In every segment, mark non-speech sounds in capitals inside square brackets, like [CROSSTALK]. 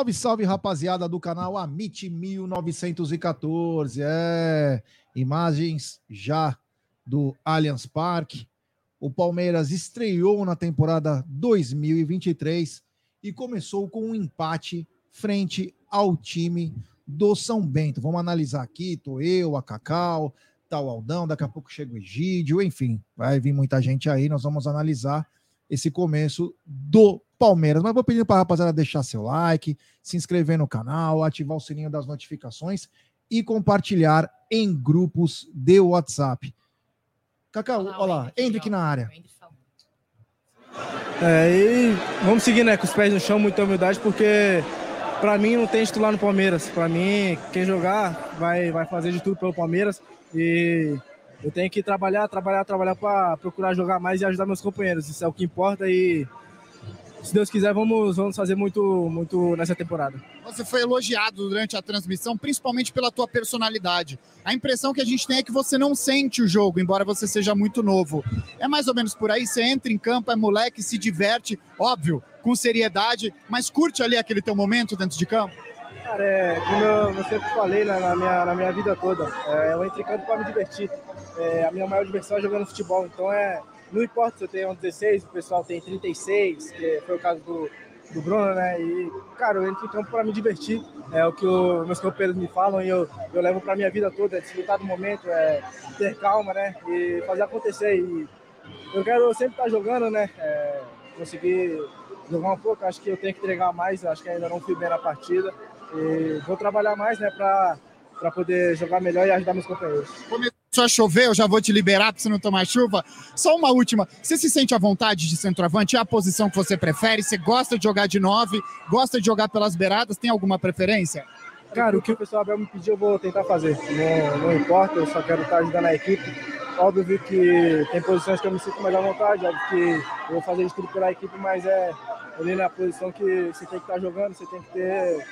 Salve, salve, rapaziada do canal Amit 1914. É, imagens já do Allianz Parque. O Palmeiras estreou na temporada 2023 e começou com um empate frente ao time do São Bento. Vamos analisar aqui, tô eu, a Cacau, tá o Aldão, daqui a pouco chega o Egídio, enfim, vai vir muita gente aí, nós vamos analisar esse começo do Palmeiras. Mas vou pedir para a rapaziada deixar seu like, se inscrever no canal, ativar o sininho das notificações e compartilhar em grupos de WhatsApp. Cacau, olha lá, Hendrick na área. É, e vamos seguir né, com os pés no chão, muita humildade, porque para mim não tem titular no Palmeiras. Para mim, quem jogar vai, vai fazer de tudo pelo Palmeiras e eu tenho que trabalhar, trabalhar, trabalhar para procurar jogar mais e ajudar meus companheiros. Isso é o que importa e se Deus quiser, vamos, vamos fazer muito, muito nessa temporada. Você foi elogiado durante a transmissão, principalmente pela tua personalidade. A impressão que a gente tem é que você não sente o jogo, embora você seja muito novo. É mais ou menos por aí, você entra em campo, é moleque, se diverte, óbvio, com seriedade, mas curte ali aquele teu momento dentro de campo? Cara, é, como eu, eu sempre falei né, na, minha, na minha vida toda, é, eu entro em campo para me divertir. É, a minha maior diversão é jogando futebol, então é não importa se eu tenho 16, o pessoal tem 36, que foi o caso do, do Bruno, né? E, cara, eu entro em campo para me divertir. É o que os meus companheiros me falam e eu, eu levo para minha vida toda, é desfrutar do momento, é ter calma, né? E fazer acontecer. E eu quero sempre estar jogando, né? É, conseguir jogar um pouco, acho que eu tenho que entregar mais, acho que ainda não fui bem na partida. E vou trabalhar mais, né, para poder jogar melhor e ajudar meus companheiros começou a chover, eu já vou te liberar para você não tomar chuva. Só uma última. Você se sente à vontade de centroavante? É a posição que você prefere? Você gosta de jogar de nove? Gosta de jogar pelas beiradas? Tem alguma preferência? Cara, o que o pessoal Abel me pediu, eu vou tentar fazer. Não, não importa, eu só quero estar ajudando a equipe. Óbvio que tem posições que eu me sinto melhor à vontade, óbvio que eu vou fazer de tudo pela equipe, mas é ali na posição que você tem que estar jogando, você tem que ter,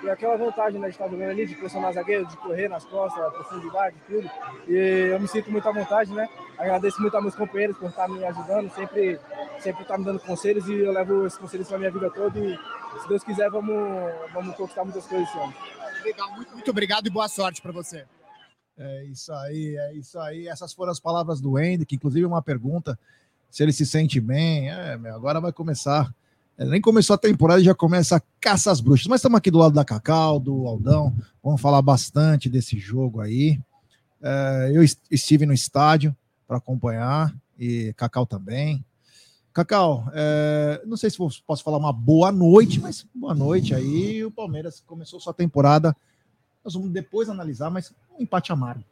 ter aquela vontade né, de estar jogando ali, de pressionar zagueiro, de correr nas costas, a profundidade, tudo. E eu me sinto muito à vontade, né? Agradeço muito aos meus companheiros por estar me ajudando, sempre, sempre estar me dando conselhos e eu levo esses conselhos para a minha vida toda e se Deus quiser, vamos, vamos conquistar muitas coisas esse ano. Legal, muito, muito obrigado e boa sorte para você. É isso aí, é isso aí. Essas foram as palavras do Andy, que inclusive uma pergunta se ele se sente bem. É, meu, agora vai começar nem começou a temporada e já começa a caça às bruxas. Mas estamos aqui do lado da Cacau, do Aldão. Vamos falar bastante desse jogo aí. É, eu estive no estádio para acompanhar e Cacau também. Cacau, é, não sei se posso falar uma boa noite, mas boa noite aí. O Palmeiras começou sua temporada. Nós vamos depois analisar, mas um empate amargo.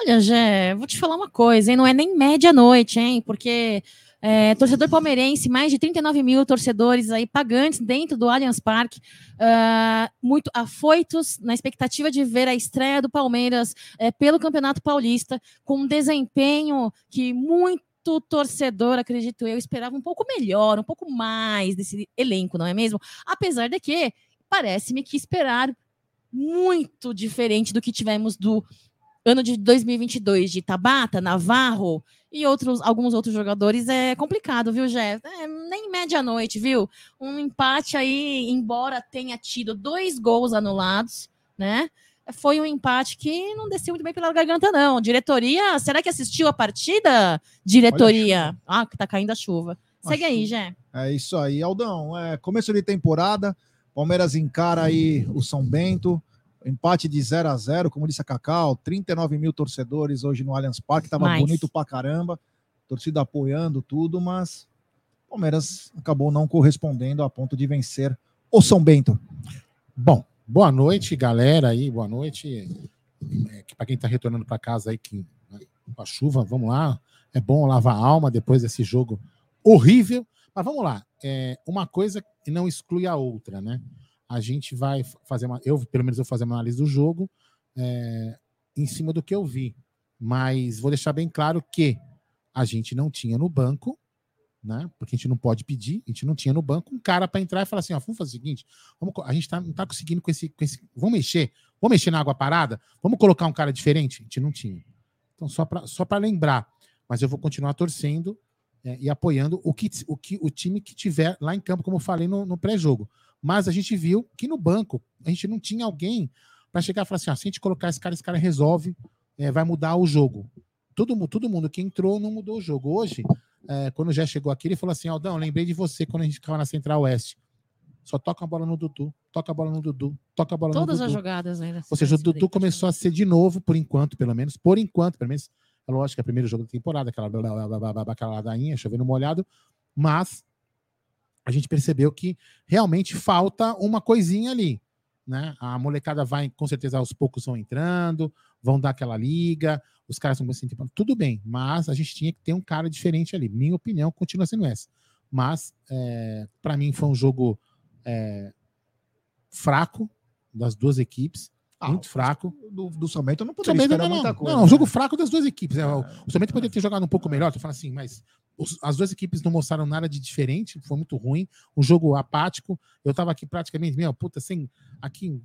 Olha, Gé, vou te falar uma coisa, hein? Não é nem média-noite, hein? Porque é, torcedor palmeirense, mais de 39 mil torcedores aí pagantes dentro do Allianz Parque, uh, muito afoitos na expectativa de ver a estreia do Palmeiras é, pelo Campeonato Paulista, com um desempenho que muito torcedor, acredito eu, esperava um pouco melhor, um pouco mais desse elenco, não é mesmo? Apesar de que parece-me que esperar muito diferente do que tivemos do ano de 2022 de Tabata, Navarro e outros, alguns outros jogadores é complicado, viu, Jé? É, nem média-noite, viu? Um empate aí, embora tenha tido dois gols anulados, né? Foi um empate que não desceu muito bem pela garganta, não. Diretoria, será que assistiu a partida? Diretoria. Ah, que tá caindo a chuva. Segue aí, Jé. É isso aí, Aldão. É, começo de temporada, Palmeiras encara aí o São Bento empate de 0 a 0 como disse a Cacau, 39 mil torcedores hoje no Allianz Parque, tava Mais. bonito pra caramba, torcida apoiando tudo, mas o Palmeiras acabou não correspondendo a ponto de vencer o São Bento. Bom, boa noite, galera aí, boa noite. É, para quem está retornando para casa aí que, né, com a chuva, vamos lá. É bom lavar a alma depois desse jogo horrível. Mas vamos lá. É, uma coisa não exclui a outra, né? A gente vai fazer uma. Eu, pelo menos, vou fazer uma análise do jogo é, em cima do que eu vi. Mas vou deixar bem claro que a gente não tinha no banco, né? Porque a gente não pode pedir, a gente não tinha no banco um cara para entrar e falar assim: ó, vamos fazer o seguinte, vamos, a gente tá, não está conseguindo com esse, com esse. Vamos mexer, vamos mexer na água parada, vamos colocar um cara diferente? A gente não tinha. Então, só para só lembrar. Mas eu vou continuar torcendo é, e apoiando o, que, o, que, o time que tiver lá em campo, como eu falei no, no pré-jogo. Mas a gente viu que no banco a gente não tinha alguém para chegar e falar assim: ah, se a gente colocar esse cara, esse cara resolve, é, vai mudar o jogo. Todo, todo mundo que entrou não mudou o jogo. Hoje, é, quando já chegou aqui, ele falou assim: Aldão, lembrei de você quando a gente ficava na Central Oeste. Só toca a bola no Dudu, toca a bola no Dudu, toca a bola Todas no as Dudu. jogadas ainda. Ou seja, o Dudu começou a ser de novo, por enquanto, pelo menos, por enquanto, pelo menos, é lógico que é o primeiro jogo da temporada, aquela, aquela ladainha, chovendo molhado, mas a gente percebeu que realmente falta uma coisinha ali. Né? A molecada vai, com certeza, aos poucos vão entrando, vão dar aquela liga, os caras estão assim, tipo, tudo bem, mas a gente tinha que ter um cara diferente ali. Minha opinião continua sendo essa. Mas, é, para mim, foi um jogo é, fraco das duas equipes, Ah, muito fraco. Do, do Somente eu não poderia Somente esperar não, muita coisa. não, um jogo né? fraco das duas equipes. né? O, o Somente poderia ter jogado um pouco melhor, tô falando assim, mas as duas equipes não mostraram nada de diferente, foi muito ruim, um jogo apático. Eu tava aqui praticamente, meu, puta, sem aqui,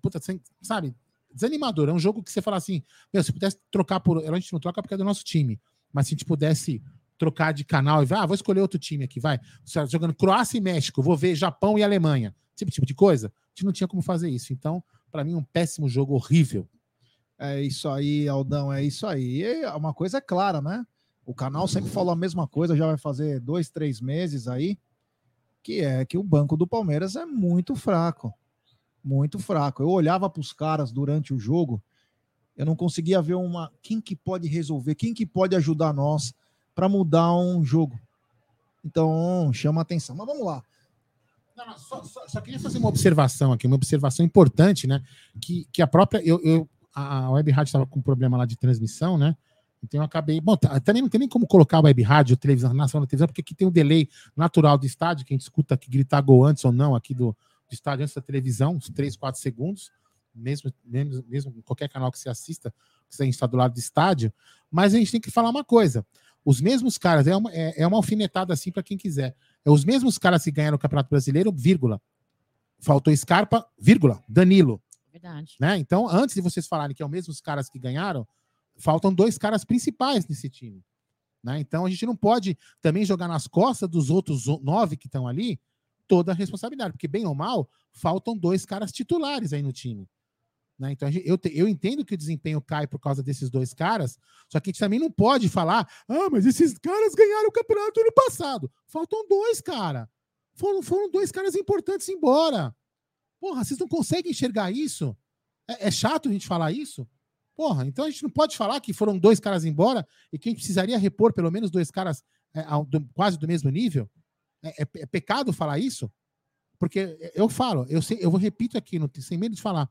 puta, sem, sabe, desanimador. É um jogo que você fala assim, meu, se pudesse trocar por, a gente não troca porque é do nosso time, mas se a gente pudesse trocar de canal e vai, ah, vou escolher outro time aqui, vai. Você tá jogando Croácia e México, vou ver Japão e Alemanha. Esse tipo de coisa, a gente não tinha como fazer isso. Então, para mim, um péssimo jogo horrível. É isso aí, Aldão, é isso aí. E uma coisa é clara, né? O canal sempre fala a mesma coisa, já vai fazer dois, três meses aí, que é que o banco do Palmeiras é muito fraco. Muito fraco. Eu olhava para os caras durante o jogo, eu não conseguia ver uma. Quem que pode resolver, quem que pode ajudar nós para mudar um jogo. Então, chama atenção. Mas vamos lá. Não, não, só, só- só queria fazer uma observação aqui, uma observação importante, né? Que, que a própria. Eu, eu- a a Web Rádio estava com um problema lá de transmissão, né? Então eu acabei. Bom, tá- também não tem nem como colocar Web Rádio, televisão, nacional televisão, porque aqui tem um delay natural do estádio, que a gente escuta aqui gritar gol antes ou não aqui do, do estádio, antes da televisão, uns 3, 4 segundos, mesmo, mesmo, mesmo em qualquer canal que você assista, que a gente está do lado do estádio. Mas a gente tem que falar uma coisa. Os mesmos caras, é uma, é, é uma alfinetada assim para quem quiser. É os mesmos caras que ganharam o Campeonato Brasileiro, vírgula. Faltou Scarpa, vírgula. Danilo. Verdade. Né? Então, antes de vocês falarem que é os mesmos caras que ganharam, faltam dois caras principais nesse time. Né? Então, a gente não pode também jogar nas costas dos outros nove que estão ali toda a responsabilidade, porque, bem ou mal, faltam dois caras titulares aí no time. Né? Então, gente- eu, te- eu entendo que o desempenho cai por causa desses dois caras, só que a gente também não pode falar, ah, mas esses caras ganharam o campeonato ano passado. Faltam dois, cara. Foram, foram dois caras importantes embora. Porra, vocês não conseguem enxergar isso? É, é chato a gente falar isso? Porra, então a gente não pode falar que foram dois caras embora e que a gente precisaria repor pelo menos dois caras é, ao- do- quase do mesmo nível? É, é- é pecado falar isso? Porque eu falo, eu, sei, eu vou repito aqui, não, sem medo de falar.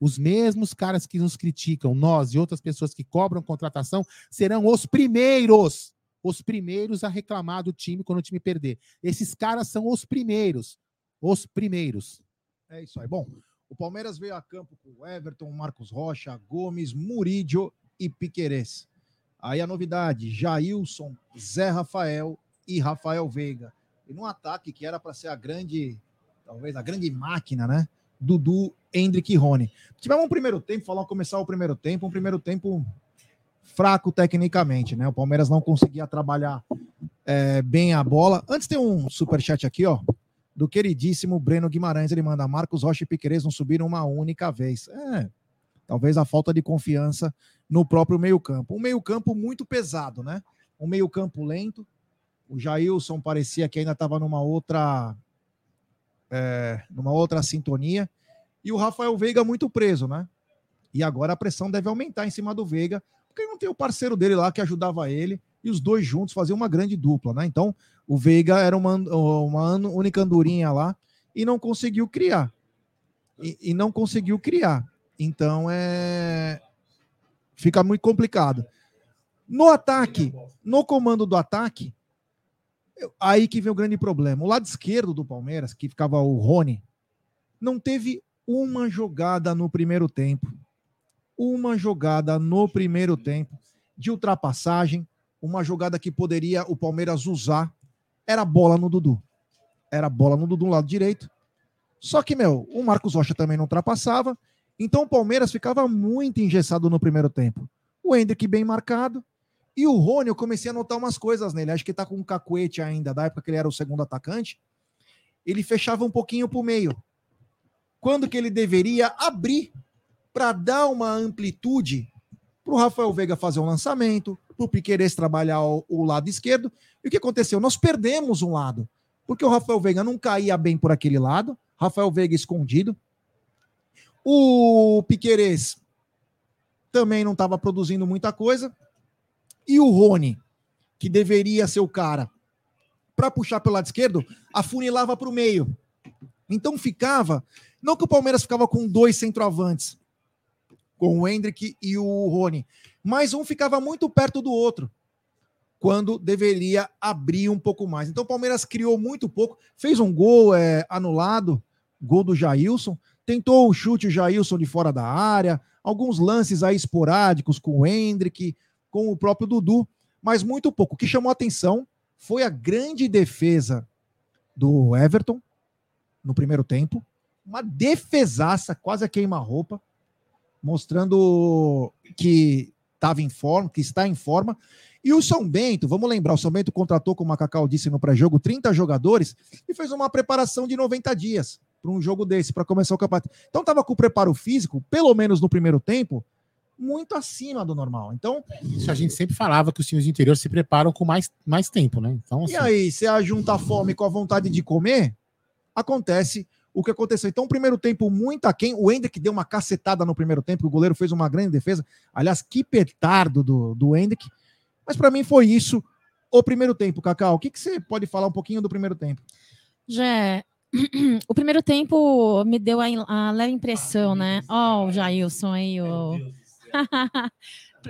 Os mesmos caras que nos criticam, nós e outras pessoas que cobram contratação, serão os primeiros, os primeiros a reclamar do time quando o time perder. Esses caras são os primeiros, os primeiros. É isso aí. Bom, o Palmeiras veio a campo com Everton, Marcos Rocha, Gomes, Murídio e Piquerez. Aí a novidade: Jailson, Zé Rafael e Rafael Veiga. E num ataque que era para ser a grande, talvez a grande máquina, né? Dudu, Hendrick e Rony. Tivemos um primeiro tempo, falar começar o primeiro tempo, um primeiro tempo fraco tecnicamente, né? O Palmeiras não conseguia trabalhar é, bem a bola. Antes tem um superchat aqui, ó do queridíssimo Breno Guimarães. Ele manda: Marcos Rocha e Piquerez não subiram uma única vez. É, talvez a falta de confiança no próprio meio-campo. Um meio-campo muito pesado, né? Um meio-campo lento. O Jailson parecia que ainda estava numa outra. é, numa outra sintonia. E o Rafael Veiga muito preso, né? E agora a pressão deve aumentar em cima do Veiga, porque não tem o parceiro dele lá que ajudava ele, e os dois juntos faziam uma grande dupla, né? Então, o Veiga era uma, uma única andorinha lá e não conseguiu criar. E, e não conseguiu criar. Então é. Fica muito complicado. No ataque, no comando do ataque, aí que vem o grande problema. O lado esquerdo do Palmeiras, que ficava o Rony, não teve uma jogada no primeiro tempo. Uma jogada no primeiro tempo de ultrapassagem, uma jogada que poderia o Palmeiras usar era bola no Dudu. Era bola no Dudu lado direito. Só que, meu, o Marcos Rocha também não ultrapassava. Então o Palmeiras ficava muito engessado no primeiro tempo. O Hendrick bem marcado. E o Rony, eu comecei a notar umas coisas nele. Acho que tá com um cacuete ainda, da época que ele era o segundo atacante. ele fechava um pouquinho para o meio. Quando que ele deveria abrir para dar uma amplitude para o Rafael Veiga fazer um lançamento, o Piqueires trabalhar o, o, lado esquerdo. E o que aconteceu? Nós perdemos um lado, porque o Rafael Veiga não caía bem por aquele lado, Rafael Veiga escondido. O Piqueires também não estava produzindo muita coisa. E o Rony, que deveria ser o cara para puxar pelo lado esquerdo, afunilava para o meio. Então ficava. Não que o Palmeiras ficava com dois centroavantes, com o Hendrick e o Rony, mas um ficava muito perto do outro, quando deveria abrir um pouco mais. Então o Palmeiras criou muito pouco, fez um gol é, anulado, gol do Jailson, tentou o chute o Jailson de fora da área, alguns lances aí esporádicos com o Hendrick, com o próprio Dudu, mas muito pouco. O que chamou atenção foi a grande defesa do Everton no primeiro tempo, uma defesaça, quase a queima-roupa, mostrando que estava em forma, que está em forma. E o São Bento, vamos lembrar, o São Bento contratou, como a Cacau disse no pré-jogo, 30 jogadores e fez uma preparação de 90 dias para um jogo desse, para começar o campeonato. Então estava com o preparo físico, pelo menos no primeiro tempo, muito acima do normal. Então. Isso a gente sempre falava que os times do interior se preparam com mais, mais tempo, né? Então, assim... E aí, você junta a fome com a vontade de comer, acontece o que aconteceu. Então, primeiro tempo muito aquém. O Hendrick deu uma cacetada no primeiro tempo, o goleiro fez uma grande defesa. Aliás, que petardo do, do Hendrick. Mas para mim foi isso o primeiro tempo, Cacau. O que, que você pode falar um pouquinho do primeiro tempo? Já, [CLEARS THROAT] o primeiro tempo me deu a, a leve impressão, né? Ó, oh, o Jailson aí, o. [LAUGHS]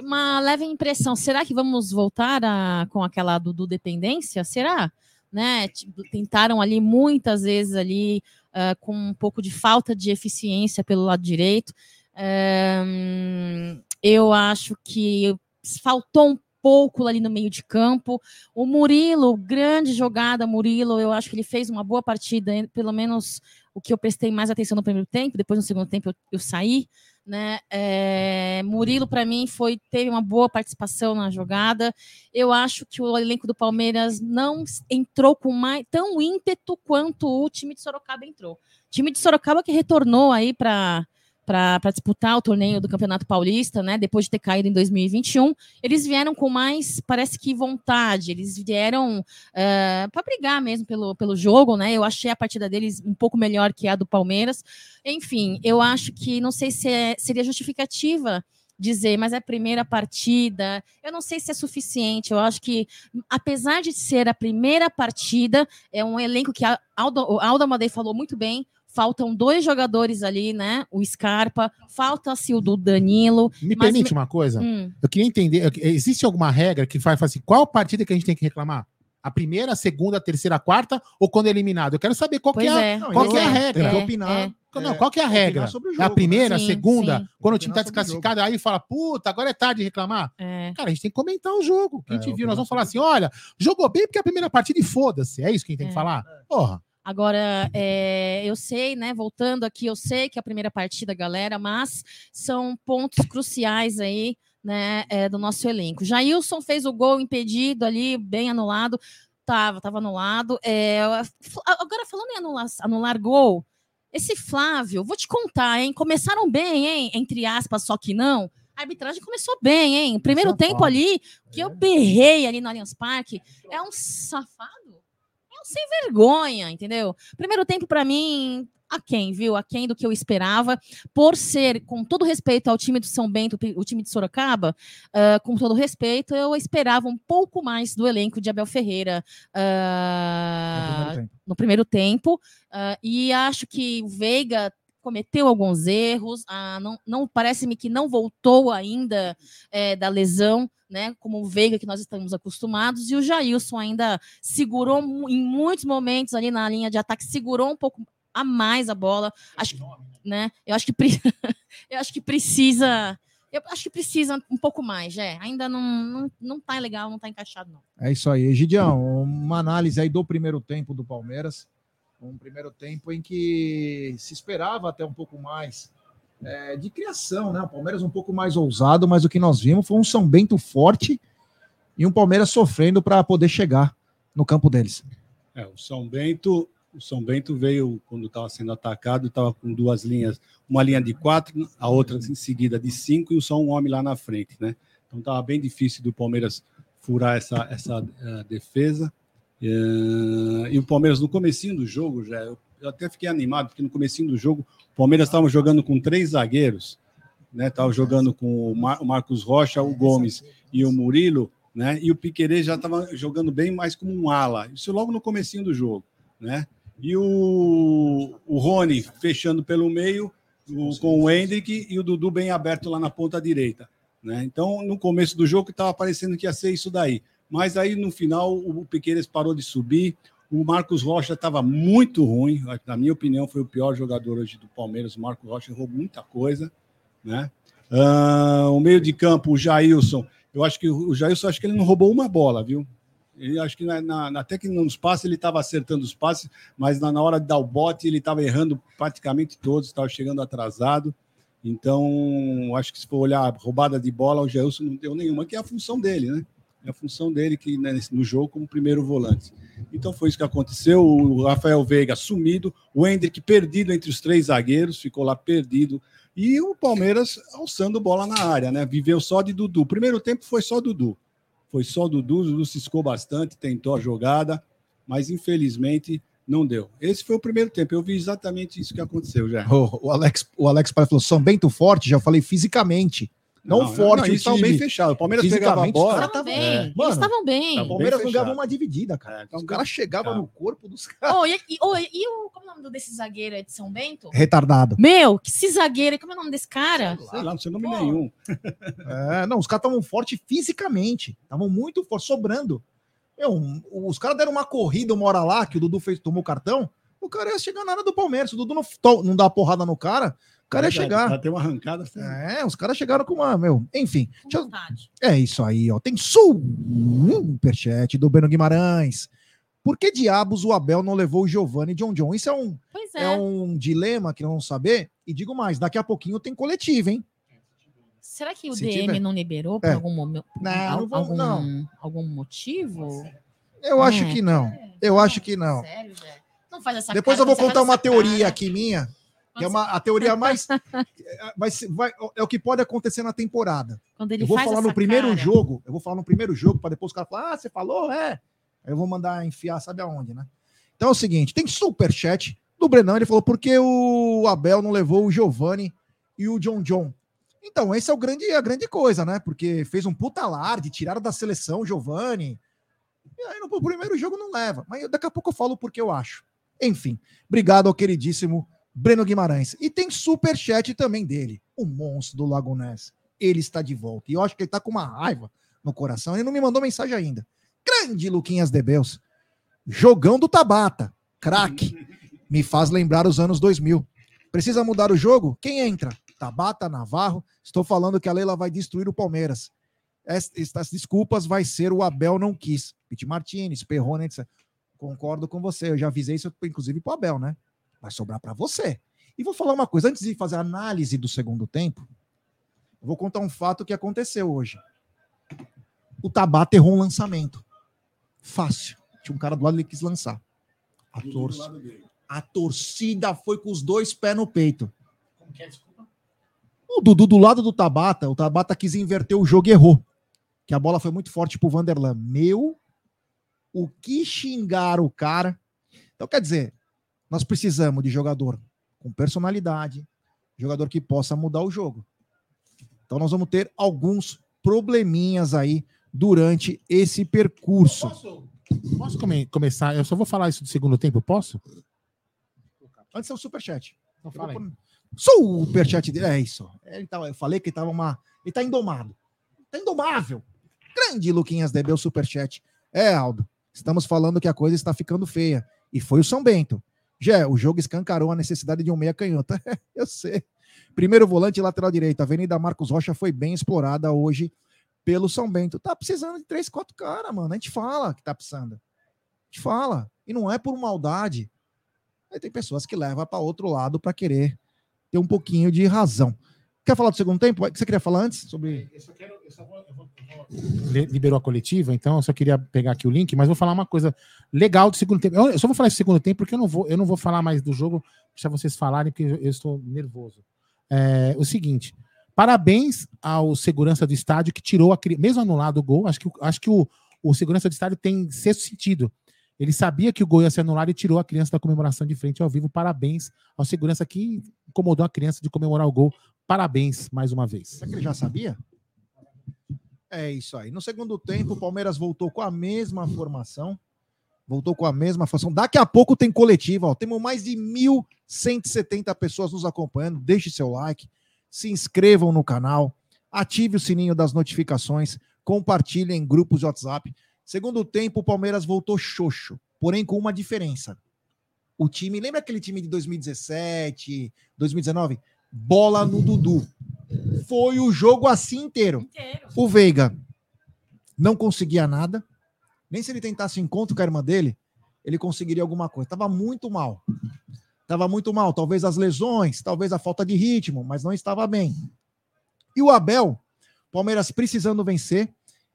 uma leve impressão. Será que vamos voltar a, com aquela do, do dependência? Será? Né? Tipo, tentaram ali muitas vezes ali uh, com um pouco de falta de eficiência pelo lado direito. Uh, eu acho que faltou um pouco ali no meio de campo. O Murilo, grande jogada, Murilo, eu acho que ele fez uma boa partida, pelo menos o que eu prestei mais atenção no primeiro tempo, depois no segundo tempo eu, eu saí. Né? É, Murilo, para mim, foi teve uma boa participação na jogada. Eu acho que o elenco do Palmeiras não entrou com mais tão ímpeto quanto o time de Sorocaba entrou. O time de Sorocaba que retornou aí para para disputar o torneio do Campeonato Paulista, né? Depois de ter caído em 2021, eles vieram com mais, parece que vontade. Eles vieram uh, eh, para brigar mesmo pelo, pelo jogo, né? Eu achei a partida deles um pouco melhor que a do Palmeiras. Enfim, eu acho que não sei se é, seria justificativa dizer, mas é a primeira partida. Eu não sei se é suficiente. Eu acho que, apesar de ser a primeira partida, é um elenco que a Aldo, o Aldo Amadei falou muito bem faltam dois jogadores ali, né? O Scarpa, falta-se o do Danilo. Me permite uma coisa? Hum. Eu queria entender, existe alguma regra que faz assim, qual partida que a gente tem que reclamar? A primeira, a segunda, a terceira, a quarta ou quando é eliminado? Eu quero saber qual, que é, é. qual é, a regra. É, opinar. É. Não, qual que é a regra? Jogo, a primeira, né? a segunda, sim. quando o time tá desclassificado, aí fala, puta, agora é tarde de reclamar. É. Cara, a gente tem que comentar o jogo. Que a gente viu, nós vamos falar assim: olha, jogou bem porque é a primeira partida e foda-se. É isso que a gente tem que falar? Porra. Agora, é, eu sei, né? Voltando aqui, eu sei que é a primeira partida, galera, mas são pontos cruciais aí, né? É, do nosso elenco. Jailson fez o gol impedido ali, bem anulado. Tava, tava anulado. É, agora, falando em anular, anular gol, esse Flávio, vou te contar, hein? Começaram bem, hein? Entre aspas, só que não. A arbitragem começou bem, hein? Primeiro tempo ali, que eu berrei ali no Allianz Parque, é um safado sem vergonha, entendeu? Primeiro tempo, para mim, a quem, viu? A quem do que eu esperava, por ser, com todo respeito ao time do São Bento, o time de Sorocaba, uh, com todo respeito, eu esperava um pouco mais do elenco de Abel Ferreira uh, no primeiro tempo, no primeiro tempo uh, e acho que o Veiga cometeu alguns erros, não, não parece-me que não voltou ainda é, da lesão, né, como o Veiga que nós estamos acostumados, e o Jailson ainda segurou em muitos momentos ali na linha de ataque, segurou um pouco a mais a bola. Acho né? Eu acho que [LAUGHS] eu acho que precisa eu acho que precisa um pouco mais, é. Ainda não, não, não tá legal, não tá encaixado, não. É isso aí. Gideão, uma análise aí do primeiro tempo do Palmeiras. Um primeiro tempo em que se esperava até um pouco mais é, de criação, né? O Palmeiras um pouco mais ousado, mas o que nós vimos foi um São Bento forte e um Palmeiras sofrendo para poder chegar no campo deles. É, o São Bento o São Bento veio, quando estava sendo atacado, estava com duas linhas, uma linha de quatro, a outra em seguida de cinco, e só um homem lá na frente, né? Então estava bem difícil do Palmeiras furar essa, essa uh, defesa. Uh, e o Palmeiras, no comecinho do jogo, já, eu até fiquei animado, porque no comecinho do jogo, o Palmeiras estava jogando com três zagueiros, né? Estava jogando com o, Mar, o Marcos Rocha, o Gomes e o Murilo, né? E o Piquerez já estava jogando bem mais como um ala. Isso logo no comecinho do jogo, né? E o, o Rony fechando pelo meio, o, com o Hendrick e o Dudu bem aberto lá na ponta direita. Né? Então, no começo do jogo, estava parecendo que ia ser isso daí. Mas aí, no final, o Piqueires parou de subir. O Marcos Rocha estava muito ruim. Na minha opinião, foi o pior jogador hoje do Palmeiras. O Marcos Rocha errou muita coisa. Né? Uh, o meio de campo, o Jailson. Eu acho que o Jailson, acho que ele não roubou uma bola, viu? Ele acho que na, na, até que nos passes ele estava acertando os passes, mas na, na, hora de dar o bote ele estava errando praticamente todos, estava chegando atrasado. Então, acho que se for olhar roubada de bola, o Gelson não deu nenhuma, que é a função dele, né? É a função dele que né, no jogo como primeiro volante. Então foi isso que aconteceu. O Rafael Veiga sumido, o Hendrick perdido entre os três zagueiros, ficou lá perdido. E o Palmeiras alçando bola na área, né? Viveu só de Dudu. Primeiro tempo foi só Dudu. Foi só Dudu, Dudu ciscou bastante, tentou a jogada, mas infelizmente não deu. Esse foi o primeiro tempo. Eu vi exatamente isso que aconteceu já. O, o Alex, o Alex falou: São Bento forte, já falei fisicamente. Não, não forte, não, eles estavam bem fechados. O Palmeiras pegava a bola. Estavam bem. É. eles estavam bem. O Palmeiras não ganhava uma dividida, cara. É, os caras chegavam no corpo dos [LAUGHS] caras. Oh, e, e, oh, e o, como é o nome desse zagueiro aí de São Bento? Retardado. Meu, que esse zagueiro, como é o nome desse cara? Sei lá, não sei nome Pô. nenhum. [LAUGHS] É, não, os caras estavam fortes fisicamente. Estavam muito fortes, sobrando. Meu, os caras deram uma corrida uma hora lá, que o Dudu fez, tomou cartão. O cara ia chegar na área do Palmeiras. O Dudu não, não dá porrada no cara cara ia chegar. Tem uma arrancada. É, os caras chegaram com uma, meu, enfim. Eu... É isso aí, ó. Tem superchat do Beno Guimarães. Por que diabos o Abel não levou o Giovanni John John? Isso é um, é. é. um dilema que não vamos saber. E digo mais, daqui a pouquinho tem coletivo, hein? Será que o Se DM tiver... não liberou por é. algum momento? Não, não, algum, não. algum motivo? Eu acho é. que não. Eu acho que não. Sério, Zé? Não faz essa Depois eu vou contar uma teoria cara. aqui minha que é uma, a teoria mais. [LAUGHS] Mas vai, é o que pode acontecer na temporada. Quando ele eu vou falar no primeiro cara. jogo. Eu vou falar no primeiro jogo, para depois os caras falar: ah, você falou? É. Aí eu vou mandar enfiar, sabe aonde, né? Então é o seguinte: tem super chat do Brenão. Ele falou: por que o Abel não levou o Giovanni e o John John? Então, esse é o grande, a grande coisa, né? Porque fez um puta alarde, tiraram da seleção o Giovanni. E aí no primeiro jogo não leva. Mas daqui a pouco eu falo porque eu acho. Enfim, obrigado ao queridíssimo Breno Guimarães. E tem super chat também dele, o monstro do Lagunés. Ele está de volta. E eu acho que ele está com uma raiva no coração. Ele não me mandou mensagem ainda. Grande Luquinhas de Beus. Jogão do Tabata. Craque. Me faz lembrar os anos 2000. Precisa mudar o jogo? Quem entra? Tabata, Navarro. Estou falando que a Leila vai destruir o Palmeiras. Estas desculpas vai ser o Abel não quis. Pete Martinez, Perrone, etc. Concordo com você. Eu já avisei isso, inclusive, para o Abel, né? Vai sobrar para você. E vou falar uma coisa, antes de fazer a análise do segundo tempo, eu vou contar um fato que aconteceu hoje. O Tabata errou um lançamento. Fácil. Tinha um cara do lado que quis lançar. A, tor a torcida foi com os dois pés no peito. Como que é? Desculpa. O Dudu do lado do Tabata, o Tabata quis inverter o jogo e errou. Que a bola foi muito forte pro Vanderlan. Meu, o que xingaram o cara. Então, quer dizer, nós precisamos de jogador com personalidade, jogador que possa mudar o jogo. Então nós vamos ter alguns probleminhas aí durante esse percurso. Posso, posso come, começar? Eu só vou falar isso do segundo tempo, posso? Antes é o superchat. Então fala. Superchat dele, é isso. Ele tava, eu falei que ele tava uma. Ele tá indomado. Tá indomável. Grande Luquinhas Debel superchat. É, Aldo. Estamos falando que a coisa está ficando feia. E foi o São Bento. Jé, o jogo escancarou a necessidade de um meia canhota. [LAUGHS] Eu sei. Primeiro volante lateral direito. A Avenida Marcos Rocha foi bem explorada hoje pelo São Bento. Tá precisando de três, quatro caras, mano. A gente fala que tá precisando. A gente fala. E não é por maldade. Aí tem pessoas que levam para outro lado para querer ter um pouquinho de razão. Quer falar do segundo tempo? Você queria falar antes sobre. Quero. Eu só Liberou a coletiva, então eu só queria pegar aqui o link, mas vou falar uma coisa legal do segundo tempo. Eu só vou falar esse segundo tempo porque eu não vou, eu não vou falar mais do jogo, deixa vocês falarem, porque eu estou nervoso. É, o seguinte. Parabéns ao segurança do estádio que tirou a mesmo anulado o gol. Acho que, acho que o, o segurança do estádio tem sexto sentido. Ele sabia que o gol ia ser anulado e tirou a criança da comemoração de frente ao vivo. Parabéns ao segurança que incomodou a criança de comemorar o gol. Parabéns mais uma vez. Será que ele já sabia? É isso aí. No segundo tempo, o Palmeiras voltou com a mesma formação. Voltou com a mesma formação. Daqui a pouco tem coletiva. Ó. Temos mais de 1.170 pessoas nos acompanhando. Deixe seu like, se inscrevam no canal, ative o sininho das notificações, compartilhem em grupos de WhatsApp. Segundo tempo, o Palmeiras voltou xoxo, porém com uma diferença. O time, lembra aquele time de 2017, 2019? Bola no Dudu. Foi o jogo assim inteiro. inteiro. O Veiga não conseguia nada. Nem se ele tentasse encontro com a irmã dele, ele conseguiria alguma coisa. Tava muito mal. Tava muito mal. Talvez as lesões, talvez a falta de ritmo, mas não estava bem. E o Abel, Palmeiras precisando vencer,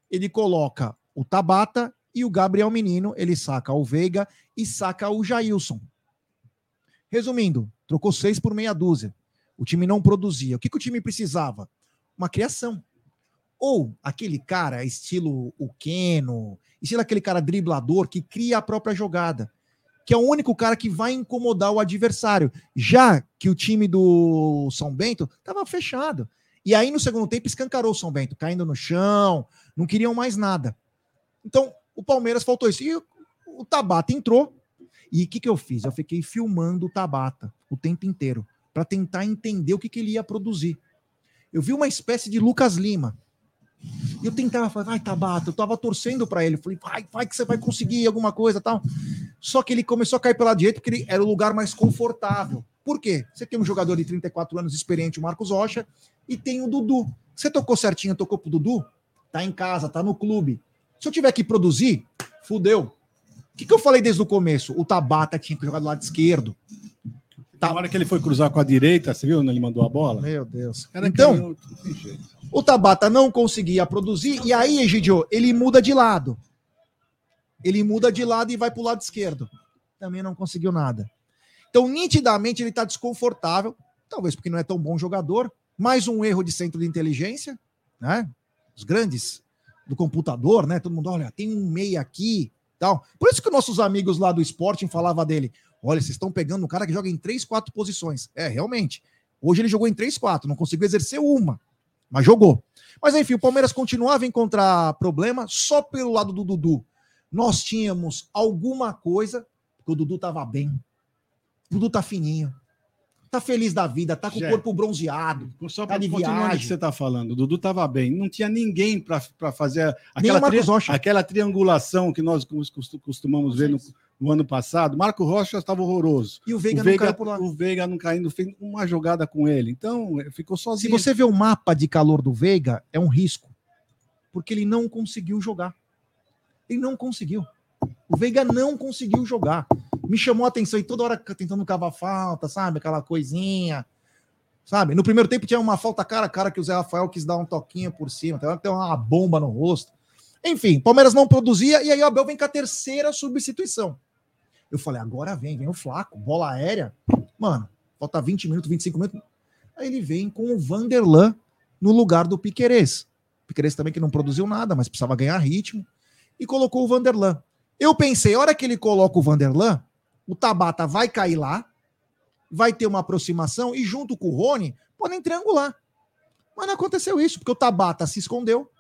ele coloca o Tabata e o Gabriel Menino, ele saca o Veiga e saca o Jailson. Resumindo, trocou seis por meia dúzia. O time não produzia. O que, que o time precisava? Uma criação. Ou aquele cara, estilo o Keno, estilo aquele cara driblador que cria a própria jogada. Que é o único cara que vai incomodar o adversário. Já que o time do São Bento estava fechado. E aí, no segundo tempo, escancarou o São Bento, caindo no chão, não queriam mais nada. Então, o Palmeiras faltou isso. E o Tabata entrou. E o que, que eu fiz? Eu fiquei filmando o Tabata o tempo inteiro para tentar entender o que, que ele ia produzir. Eu vi uma espécie de Lucas Lima. E eu tentava falar, vai, Tabata, eu tava torcendo para ele. falei, vai, vai que você vai conseguir alguma coisa tal. Só que ele começou a cair pela direita porque ele era o lugar mais confortável. Por quê? Você tem um jogador de 34 anos experiente, o Marcos Rocha, e tem o Dudu. Você tocou certinho, tocou pro Dudu? Tá em casa, tá no clube. Se eu tiver que produzir, fudeu. O que, que eu falei desde o começo? O Tabata tinha que jogar do lado esquerdo. Tá. Na hora que ele foi cruzar com a direita, você viu onde ele mandou a bola? Meu Deus. Cara, então, o Tabata não conseguia produzir, e aí, Egidio, ele muda de lado. Ele muda de lado e vai para o lado esquerdo. Também não conseguiu nada. Então, nitidamente, ele está desconfortável, talvez porque não é tão bom jogador. Mais um erro de centro de inteligência, né? Os grandes do computador, né? Todo mundo, olha, tem um meia aqui, tal. Por isso que nossos amigos lá do Sporting falavam dele. Olha, vocês estão pegando um cara que joga em três, quatro posições. É, realmente. Hoje ele jogou em três, quatro, não conseguiu exercer uma, mas jogou. Mas enfim, o Palmeiras continuava a encontrar problema só pelo lado do Dudu. Nós tínhamos alguma coisa, porque o Dudu estava bem. O Dudu tá fininho tá feliz da vida, tá com o corpo bronzeado. Só tá de viagem. que você tá falando, o Dudu tava bem. Não tinha ninguém para fazer aquela, tri... aquela triangulação que nós costumamos ver no, no ano passado. Marco Rocha estava horroroso. E o Veiga, o Veiga, não caiu por lá. O Veiga não caindo, fez uma jogada com ele. Então, ficou sozinho. Se você vê o mapa de calor do Veiga, é um risco. Porque ele não conseguiu jogar. Ele não conseguiu. O Veiga não conseguiu jogar me chamou a atenção e toda hora tentando cavar falta, sabe? Aquela coisinha, sabe? No primeiro tempo tinha uma falta cara a cara que o Zé Rafael quis dar um toquinho por cima, tem uma bomba no rosto. Enfim, Palmeiras não produzia e aí o Abel vem com a terceira substituição. Eu falei, agora vem, vem o Flaco, bola aérea. Mano, falta 20 minutos, 25 minutos. Aí ele vem com o Vanderlan no lugar do Piquerez. Piquerez também que não produziu nada, mas precisava ganhar ritmo. E colocou o Vanderlan. Eu pensei, a hora que ele coloca o Vanderlan, o Tabata vai cair lá, vai ter uma aproximação e junto com o Rony podem triangular. Mas não aconteceu isso, porque o Tabata se escondeu,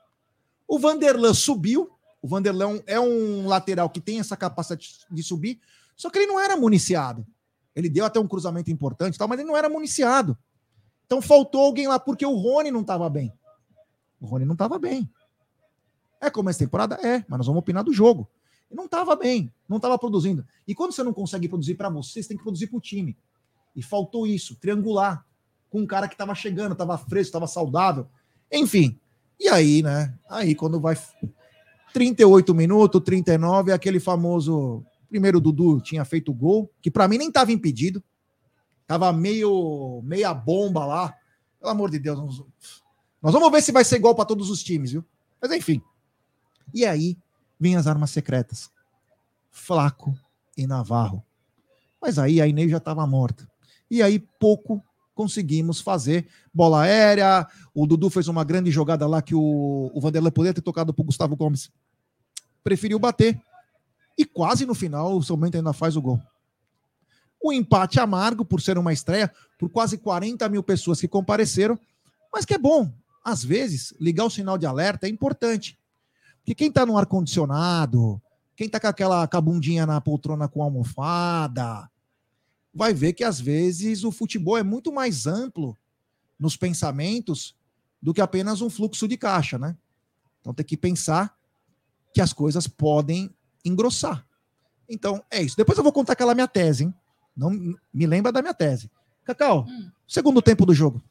o Vanderlan subiu, o Vanderlan é um lateral que tem essa capacidade de subir, só que ele não era municiado. Ele deu até um cruzamento importante, tal, mas ele não era municiado. Então faltou alguém lá, porque o Rony não estava bem. O Rony não estava bem. É como essa temporada? É, mas nós vamos opinar do jogo não estava bem, não estava produzindo. E quando você não consegue produzir para você, você tem que produzir para o time. E faltou isso, triangular com um cara que estava chegando, estava fresco, estava saudável. Enfim. E aí, né? Aí quando vai 38 minutos, 39, aquele famoso primeiro Dudu tinha feito o gol, que para mim nem estava impedido. Tava meio meia bomba lá. Pelo amor de Deus. Nós, nós vamos ver se vai ser igual para todos os times, viu? Mas enfim. E aí, vem as armas secretas. Flaco e Navarro. Mas aí a Inês já estava morta. E aí pouco conseguimos fazer. Bola aérea, o Dudu fez uma grande jogada lá que o, o Vanderlei poderia ter tocado para o Gustavo Gomes. Preferiu bater. E quase no final o São Bento ainda faz o gol. O empate amargo, por ser uma estreia, por quase 40 mil pessoas que compareceram, mas que é bom. Às vezes, ligar o sinal de alerta é importante. Porque quem está no ar-condicionado, quem está com aquela cabundinha na poltrona com almofada, vai ver que às vezes o futebol é muito mais amplo nos pensamentos do que apenas um fluxo de caixa, né? Então tem que pensar que as coisas podem engrossar. Então é isso. Depois eu vou contar aquela minha tese, hein? Não me lembra da minha tese. Cacau, hum. segundo tempo do jogo.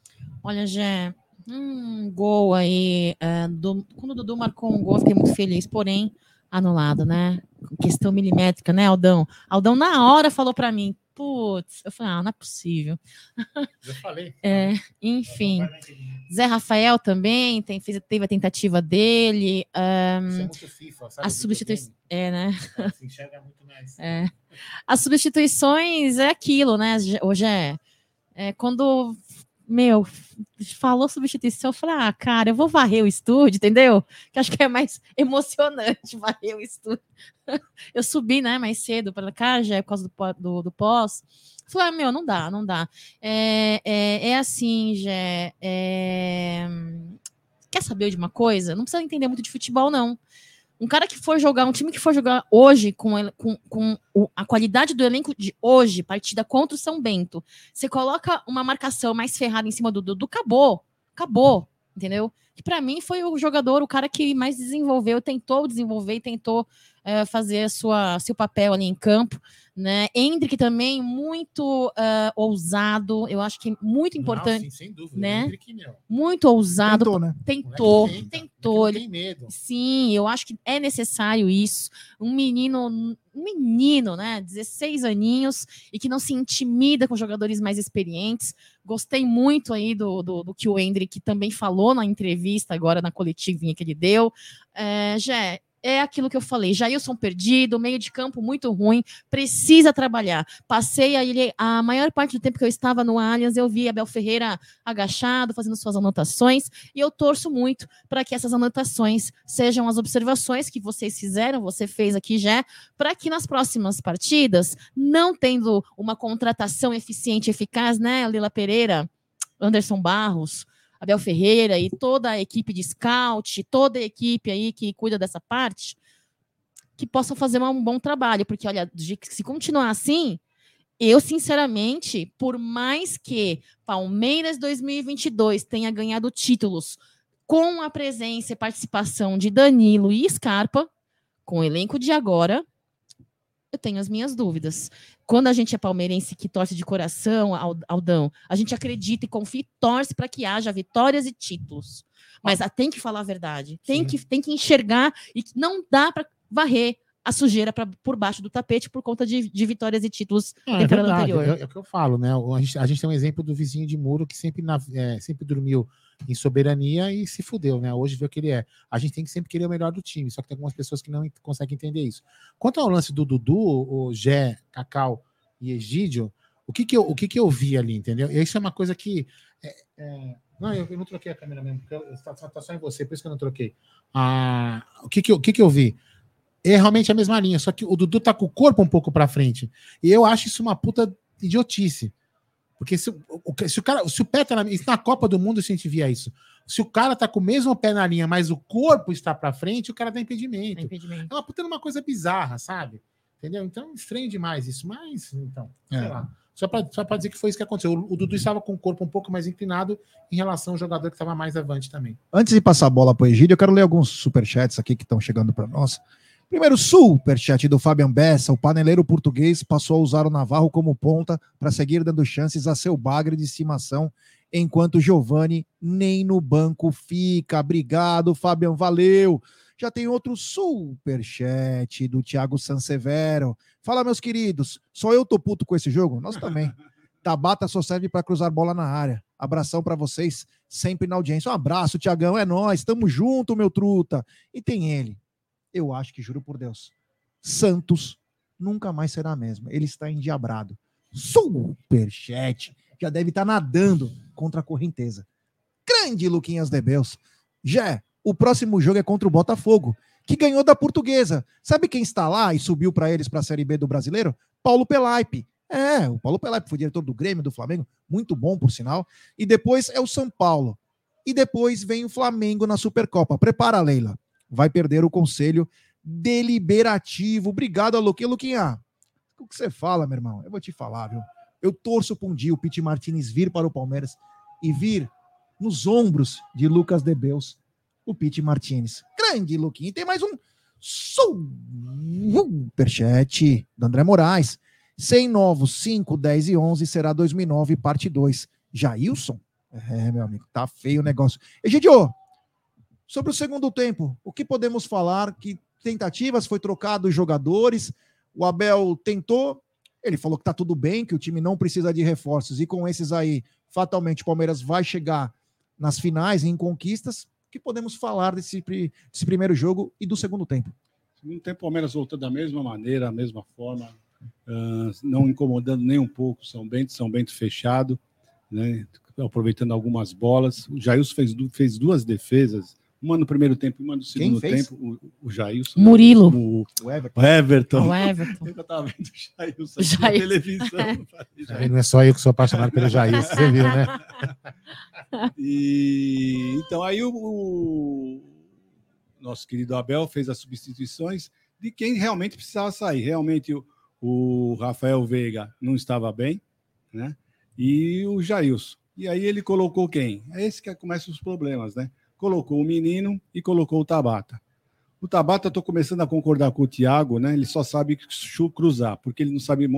Olha, Gé, um gol aí. É, do, quando o Dudu marcou um gol, fiquei muito feliz, porém, anulado, né? Questão milimétrica, né, Aldão? Aldão, na hora, falou para mim: putz, eu falei, ah, não é possível. Eu falei. [LAUGHS] É, enfim. Zé Rafael também tem, fez, teve a tentativa dele. Um, é FIFA, sabe? As substituições. É, né? Se enxerga muito mais. É. As substituições é aquilo, né? Hoje é, é quando meu, falou substituição, eu falei, ah, cara, eu vou varrer o estúdio, entendeu? Que acho que é mais [LAUGHS] emocionante varrer o estúdio. [LAUGHS] eu subi, né, mais cedo para cá, já é por causa do, do, do pós. Falei, ah, meu, não dá, não dá. É, é, é assim, já é... Quer saber de uma coisa? Não precisa entender muito de futebol, não. Um cara que for jogar, um time que for jogar hoje com, com, com a qualidade do elenco de hoje, partida contra o São Bento, você coloca uma marcação mais ferrada em cima do Dudu, acabou. Acabou, entendeu? Que para mim foi o jogador, o cara que mais desenvolveu, tentou desenvolver, tentou é, fazer a sua, seu papel ali em campo. Né? Hendrick também muito uh, ousado, eu acho que é muito importante. Não, sim, sem dúvida. Né? Hendrick, muito ousado. Tentou, né? Tentou, tentou. Tem medo. Sim, eu acho que é necessário isso. Um menino, menino, né? 16 aninhos e que não se intimida com jogadores mais experientes. Gostei muito aí do, do, do que o Hendrick também falou na entrevista agora na coletivinha que ele deu. É, Jé, é aquilo que eu falei. Jailson perdido, meio de campo muito ruim, precisa trabalhar. Passei aí a maior parte do tempo que eu estava no Allianz, eu vi Abel Ferreira agachado, fazendo suas anotações, e eu torço muito para que essas anotações sejam as observações que vocês fizeram, você fez aqui já, para que nas próximas partidas, não tendo uma contratação eficiente eficaz, né, Lila Pereira, Anderson Barros, Abel Ferreira e toda a equipe de scout, toda a equipe aí que cuida dessa parte, que possam fazer um bom trabalho, porque olha, se continuar assim, eu sinceramente, por mais que Palmeiras 2022 tenha ganhado títulos com a presença e participação de Danilo e Scarpa, com o elenco de agora, eu tenho as minhas dúvidas. Quando a gente é palmeirense que torce de coração, Aldão, a gente acredita e confia e torce para que haja vitórias e títulos. Mas ah, tem que falar a verdade, tem que, tem que enxergar e não dá para varrer a sujeira pra, por baixo do tapete por conta de, de vitórias e títulos é, é verdade, anterior. É, é, o que eu falo, né? A gente, a gente, tem um exemplo do vizinho de muro que sempre, na, é, sempre dormiu em soberania e se fudeu, né? Hoje vê o que ele é. A gente tem que sempre querer o melhor do time, só que tem algumas pessoas que não conseguem entender isso. Quanto ao lance do Dudu, o Gé, Cacau e Egídio, o que que eu, o que que eu vi ali, entendeu? E isso é uma coisa que... É, é... não, eu, eu, não troquei a câmera mesmo, porque está tá só em você, por isso que eu não troquei. Ah, o que que o que que eu vi? É realmente a mesma linha, só que o Dudu tá com o corpo um pouco para frente. E eu acho isso uma puta idiotice. Porque se, se, o cara, se o pé tá na, na Copa do Mundo a gente via isso. Se o cara tá com o mesmo pé na linha, mas o corpo está para frente, o cara dá impedimento. É, impedimento. é uma puta uma coisa bizarra, sabe? Entendeu? Então, estranho demais isso. Mas, então, sei é. lá. Só para só dizer que foi isso que aconteceu. O, o, Dudu estava com o corpo um pouco mais inclinado em relação ao jogador que estava mais avante também. Antes de passar a bola para o Egídio, eu quero ler alguns superchats aqui que estão chegando para nós. Primeiro superchat do Fabian Bessa, o paneleiro português passou a usar o Navarro como ponta para seguir dando chances a seu bagre de estimação, enquanto Giovani nem no banco fica. Obrigado, Fabian, valeu. Já tem outro superchat do Thiago Sansevero. Fala, meus queridos, só eu tô puto com esse jogo? Nós também. [LAUGHS] Tabata só serve para cruzar bola na área. Abração para vocês, sempre na audiência. Um abraço, Tiagão, é nós, tamo junto, meu truta. E tem ele. Eu acho que, juro por Deus, Santos nunca mais será a mesma. Ele está endiabrado. Superchat. Já deve estar nadando contra a correnteza. Grande Luquinhas de Beus. Jé, o próximo jogo é contra o Botafogo, que ganhou da Portuguesa. Sabe quem está lá e subiu para eles para a Série B do Brasileiro? Paulo Pelaipe. É, o Paulo Pelaipe foi diretor do Grêmio, do Flamengo, muito bom, por sinal. E depois é o São Paulo. E depois vem o Flamengo na Supercopa. Prepara, Leila. Vai perder o conselho deliberativo. Obrigado, Luquinha. Luquinha, o que você fala, meu irmão? Eu vou te falar, viu? Eu torço para um dia o Pete Martinez vir para o Palmeiras e vir nos ombros de Lucas Debeus, o Pete Martinez. Grande, Luquinha. E tem mais um superchat do André Moraes. 100 novos, 5, 10 e 11 será 2009, parte 2. Jailson? É, meu amigo, tá feio o negócio. Egidio, sobre o segundo tempo, o que podemos falar? Que tentativas foi trocado os jogadores, o Abel tentou, ele falou que tá tudo bem, que o time não precisa de reforços e com esses aí, fatalmente o Palmeiras vai chegar nas finais em conquistas. O que podemos falar desse, desse primeiro jogo e do segundo tempo? Segundo tempo, o Palmeiras voltou da mesma maneira, da mesma forma, uh, não incomodando nem um pouco São Bento, São Bento fechado, né, aproveitando algumas bolas. O Jailson fez, fez duas defesas, uma no primeiro tempo e uma no segundo tempo. O, o Jailson. Murilo. O, o Everton. O Everton. O Everton. [LAUGHS] Eu estava vendo o Jailson Jair. na televisão. [LAUGHS] Não é só eu que sou apaixonado pelo Jailson, você viu, né? E, então aí o, o nosso querido Abel fez as substituições de quem realmente precisava sair. Realmente o, o Rafael Veiga não estava bem, né? E o Jailson. E aí ele colocou quem? É esse que começa os problemas, né? Colocou o menino e colocou o Tabata. O Tabata, estou começando a concordar com o Thiago, né? Ele só sabe cruzar, porque ele não sabe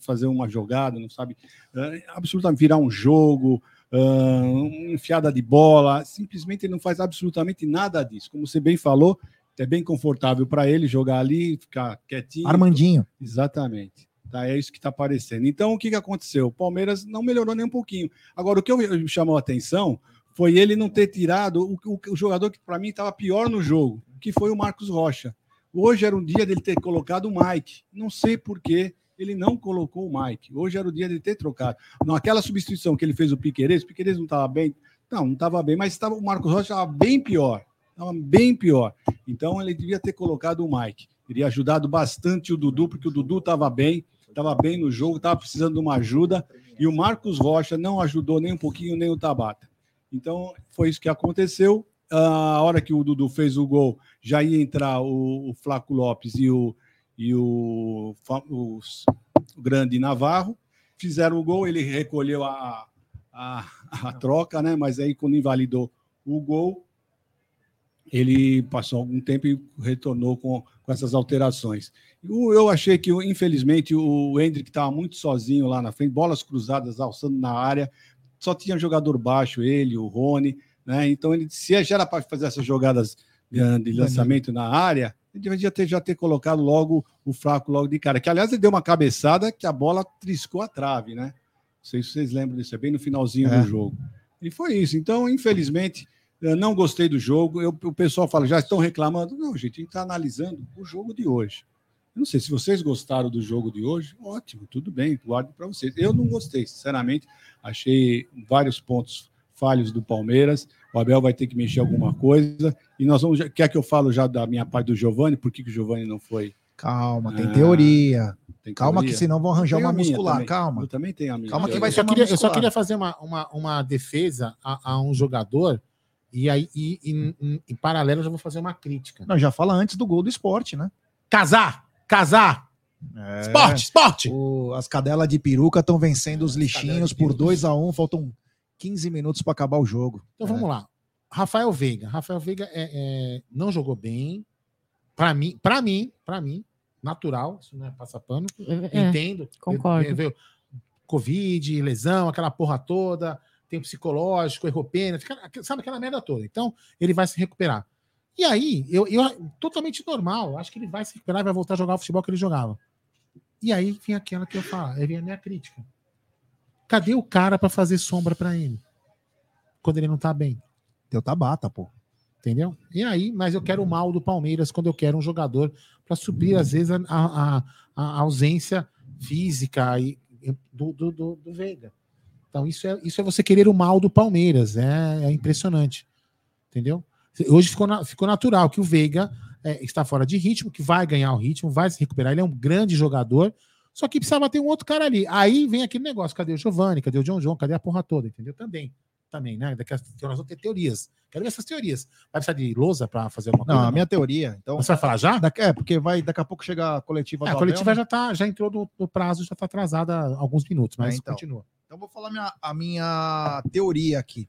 fazer uma jogada, não sabe uh, absolutamente virar um jogo, uh, enfiada de bola. Simplesmente ele não faz absolutamente nada disso. Como você bem falou, é bem confortável para ele jogar ali, ficar quietinho. Armandinho. Exatamente. Tá, é isso que está aparecendo. Então, o que, que aconteceu? O Palmeiras não melhorou nem um pouquinho. Agora, o que eu, me chamou a atenção foi ele não ter tirado o, o, o jogador que, para mim, estava pior no jogo, que foi o Marcos Rocha. Hoje era um dia dele ter colocado o Mike. Não sei por que ele não colocou o Mike. Hoje era o dia dele ter trocado. Naquela substituição que ele fez o Piqueires, o Piqueires não estava bem. Não, não estava bem, mas tava, o Marcos Rocha estava bem pior. Estava bem pior. Então ele devia ter colocado o Mike. Teria ajudado bastante o Dudu, porque o Dudu estava bem, estava bem no jogo, estava precisando de uma ajuda. E o Marcos Rocha não ajudou nem um pouquinho, nem o Tabata. Então foi isso que aconteceu. A hora que o Dudu fez o gol, já ia entrar o, o Flaco Lopes e o, e o, o, o grande Navarro. Fizeram o gol, ele recolheu a, a, a troca, né? Mas aí, quando invalidou o gol, ele passou algum tempo e retornou com, com essas alterações. Eu achei que, infelizmente, o Hendrick estava muito sozinho lá na frente, bolas cruzadas alçando na área, só tinha jogador baixo, ele, o Rony, né? Então, ele, se já era para fazer essas jogadas de lançamento na área, ele devia ter, já ter colocado logo o fraco logo de cara. Que, aliás, ele deu uma cabeçada que a bola triscou a trave, né? Não sei se vocês lembram disso, é bem no finalzinho é. do jogo. E foi isso. Então, infelizmente, eu não gostei do jogo. Eu, o pessoal fala, já estão reclamando. Não, gente, a gente está analisando o jogo de hoje. Eu não sei se vocês gostaram do jogo de hoje. Ótimo, tudo bem, guardo para vocês. Eu não gostei, sinceramente. Achei vários pontos falhos do Palmeiras. O Abel vai ter que mexer alguma coisa. E nós vamos. Quer que eu falo já da minha parte do Giovani? Por que, que o Giovani não foi? Calma, tem ah, teoria. Tem Calma, teoria. que senão vão arranjar uma muscular. Também. Calma. Eu também tenho a minha. Calma, que vai eu, só queria, eu só queria fazer uma, uma, uma defesa a, a um jogador e aí, e, e, em paralelo, eu já vou fazer uma crítica. Não, já fala antes do gol do esporte, né? Casar! Casar! É, esporte, esporte! O, as cadelas de peruca estão vencendo os lixinhos por 2 a 1 um, faltam 15 minutos para acabar o jogo. Então é. vamos lá. Rafael Veiga. Rafael Veiga é, é não jogou bem. Para mim, para mim, para mim, natural, isso não é passar pano. É, entendo. Concordo. Veio Covid, lesão, aquela porra toda tem o psicológico, errou pênalti, sabe aquela merda toda. Então, ele vai se recuperar. E aí, eu, eu totalmente normal, acho que ele vai se recuperar e vai voltar a jogar o futebol que ele jogava. E aí vem aquela que eu falo, aí vem a minha crítica. Cadê o cara para fazer sombra para ele? quando ele não tá bem. Teu Tabata, pô. Entendeu? E aí, mas eu quero o mal do Palmeiras quando eu quero um jogador para suprir, às vezes, a, a, a ausência física e, do, do, do, do, Veiga. Então, isso é, isso é você querer o mal do Palmeiras. É, é impressionante. Entendeu? Hoje ficou, na, ficou natural que o Veiga é, está fora de ritmo, que vai ganhar o ritmo, vai se recuperar. Ele é um grande jogador, só que precisava ter um outro cara ali. Aí vem aquele negócio: cadê o Giovanni? Cadê o John John? Cadê a porra toda? Entendeu? Também. Também, né? Daqui a, nós vamos ter teorias. Quero ver essas teorias. Vai precisar de lousa para fazer alguma coisa? Não, a minha teoria. Então, Você vai falar já? é, porque vai, daqui a pouco chegar a coletiva é, A coletiva Abel, já, tá, já entrou no, no prazo, já está atrasada alguns minutos, mas é, então. continua. Então, vou falar minha, a minha teoria aqui.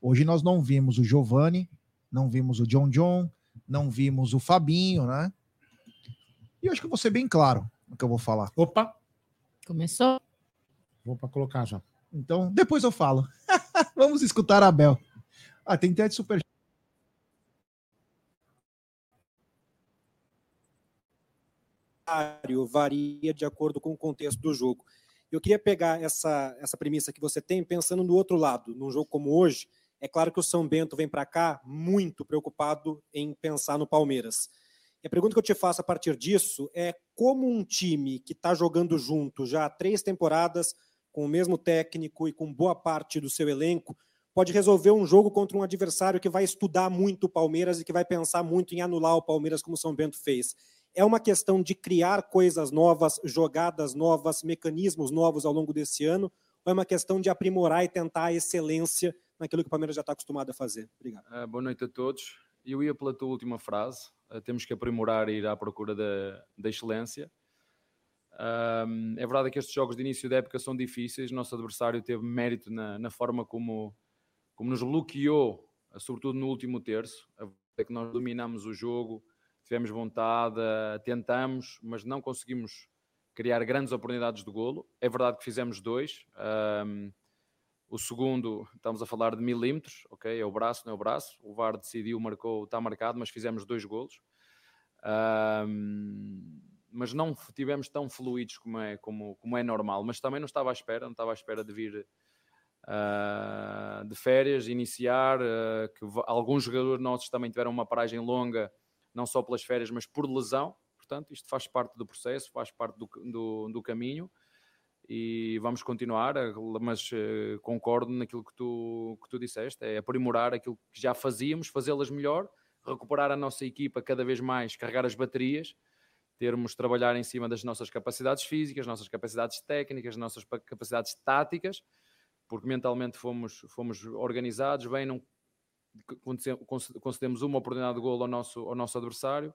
Hoje nós não vimos o Giovanni, não vimos o John John, não vimos o Fabinho, né? E eu acho que eu vou ser bem claro no que eu vou falar. Opa! Começou? Vou para colocar já. Então, depois eu falo. [LAUGHS] Vamos escutar a Bel. Ah, tem até de super. varia de acordo com o contexto do jogo. Eu queria pegar essa, essa premissa que você tem pensando no outro lado. Num jogo como hoje, é claro que o São Bento vem para cá muito preocupado em pensar no Palmeiras. E a pergunta que eu te faço a partir disso é como um time que está jogando junto já há três temporadas, com o mesmo técnico e com boa parte do seu elenco, pode resolver um jogo contra um adversário que vai estudar muito o Palmeiras e que vai pensar muito em anular o Palmeiras, como o São Bento fez. É uma questão de criar coisas novas, jogadas novas, mecanismos novos ao longo desse ano, ou é uma questão de aprimorar e tentar a excelência naquilo que o Palmeiras já está acostumado a fazer? Obrigado. Uh, boa noite a todos. Eu ia pela tua última frase. Uh, temos que aprimorar e ir à procura da, da excelência. É verdade que estes jogos de início da época são difíceis. Nosso adversário teve mérito na, na forma como, como nos bloqueou, sobretudo no último terço. É que nós dominamos o jogo, tivemos vontade, tentamos, mas não conseguimos criar grandes oportunidades de golo. É verdade que fizemos dois. O segundo, estamos a falar de milímetros, ok? É o braço, não é o braço. O VAR decidiu, marcou, está marcado, mas fizemos dois golos. Um, mas não tivemos tão fluidos como é, como, como é normal. Mas também não estava à espera, não estava à espera de vir uh, de férias, iniciar. Uh, que alguns jogadores nossos também tiveram uma paragem longa, não só pelas férias, mas por lesão. Portanto, isto faz parte do processo, faz parte do, do, do caminho e vamos continuar, mas uh, concordo naquilo que tu, que tu disseste, é aprimorar aquilo que já fazíamos, fazê-las melhor, recuperar a nossa equipa cada vez mais, carregar as baterias, termos trabalhar em cima das nossas capacidades físicas, nossas capacidades técnicas, nossas capacidades táticas, porque mentalmente fomos, fomos organizados bem, não concedemos uma oportunidade de golo ao nosso, ao nosso adversário,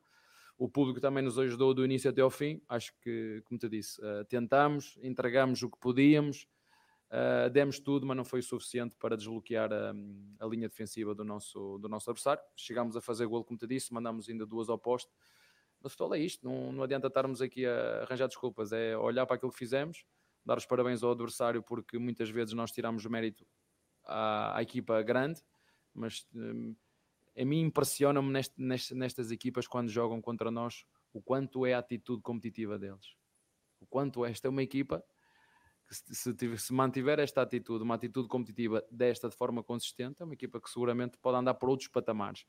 o público também nos ajudou do início até ao fim. Acho que, como te disse, uh, tentamos, entregamos o que podíamos, uh, demos tudo, mas não foi suficiente para desbloquear a, a, linha defensiva do nosso, do nosso adversário. Chegámos a fazer gol, como te disse, mandamos ainda duas ao posto. No futebol é isto, não, não adianta estarmos aqui a arranjar desculpas, é olhar para aquilo que fizemos, dar os parabéns ao adversário, porque muitas vezes nós tiramos o mérito à, à equipa grande, mas um, a mim impressiona-me nest, nest, nestas equipas quando jogam contra nós o quanto é a atitude competitiva deles. O quanto esta é uma equipa que se, se, se, mantiver esta atitude, uma atitude competitiva desta de forma consistente, é uma equipa que seguramente pode andar por outros patamares.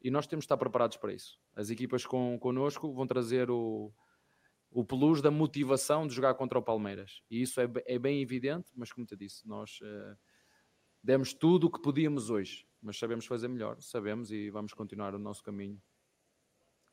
E nós temos de estar preparados para isso. As equipas com, connosco vão trazer o, o plus da motivação de jogar contra o Palmeiras. E isso é, é bem evidente, mas como te disse, nós uh, demos tudo o que podíamos hoje mas sabemos fazer melhor, sabemos e vamos continuar o nosso caminho.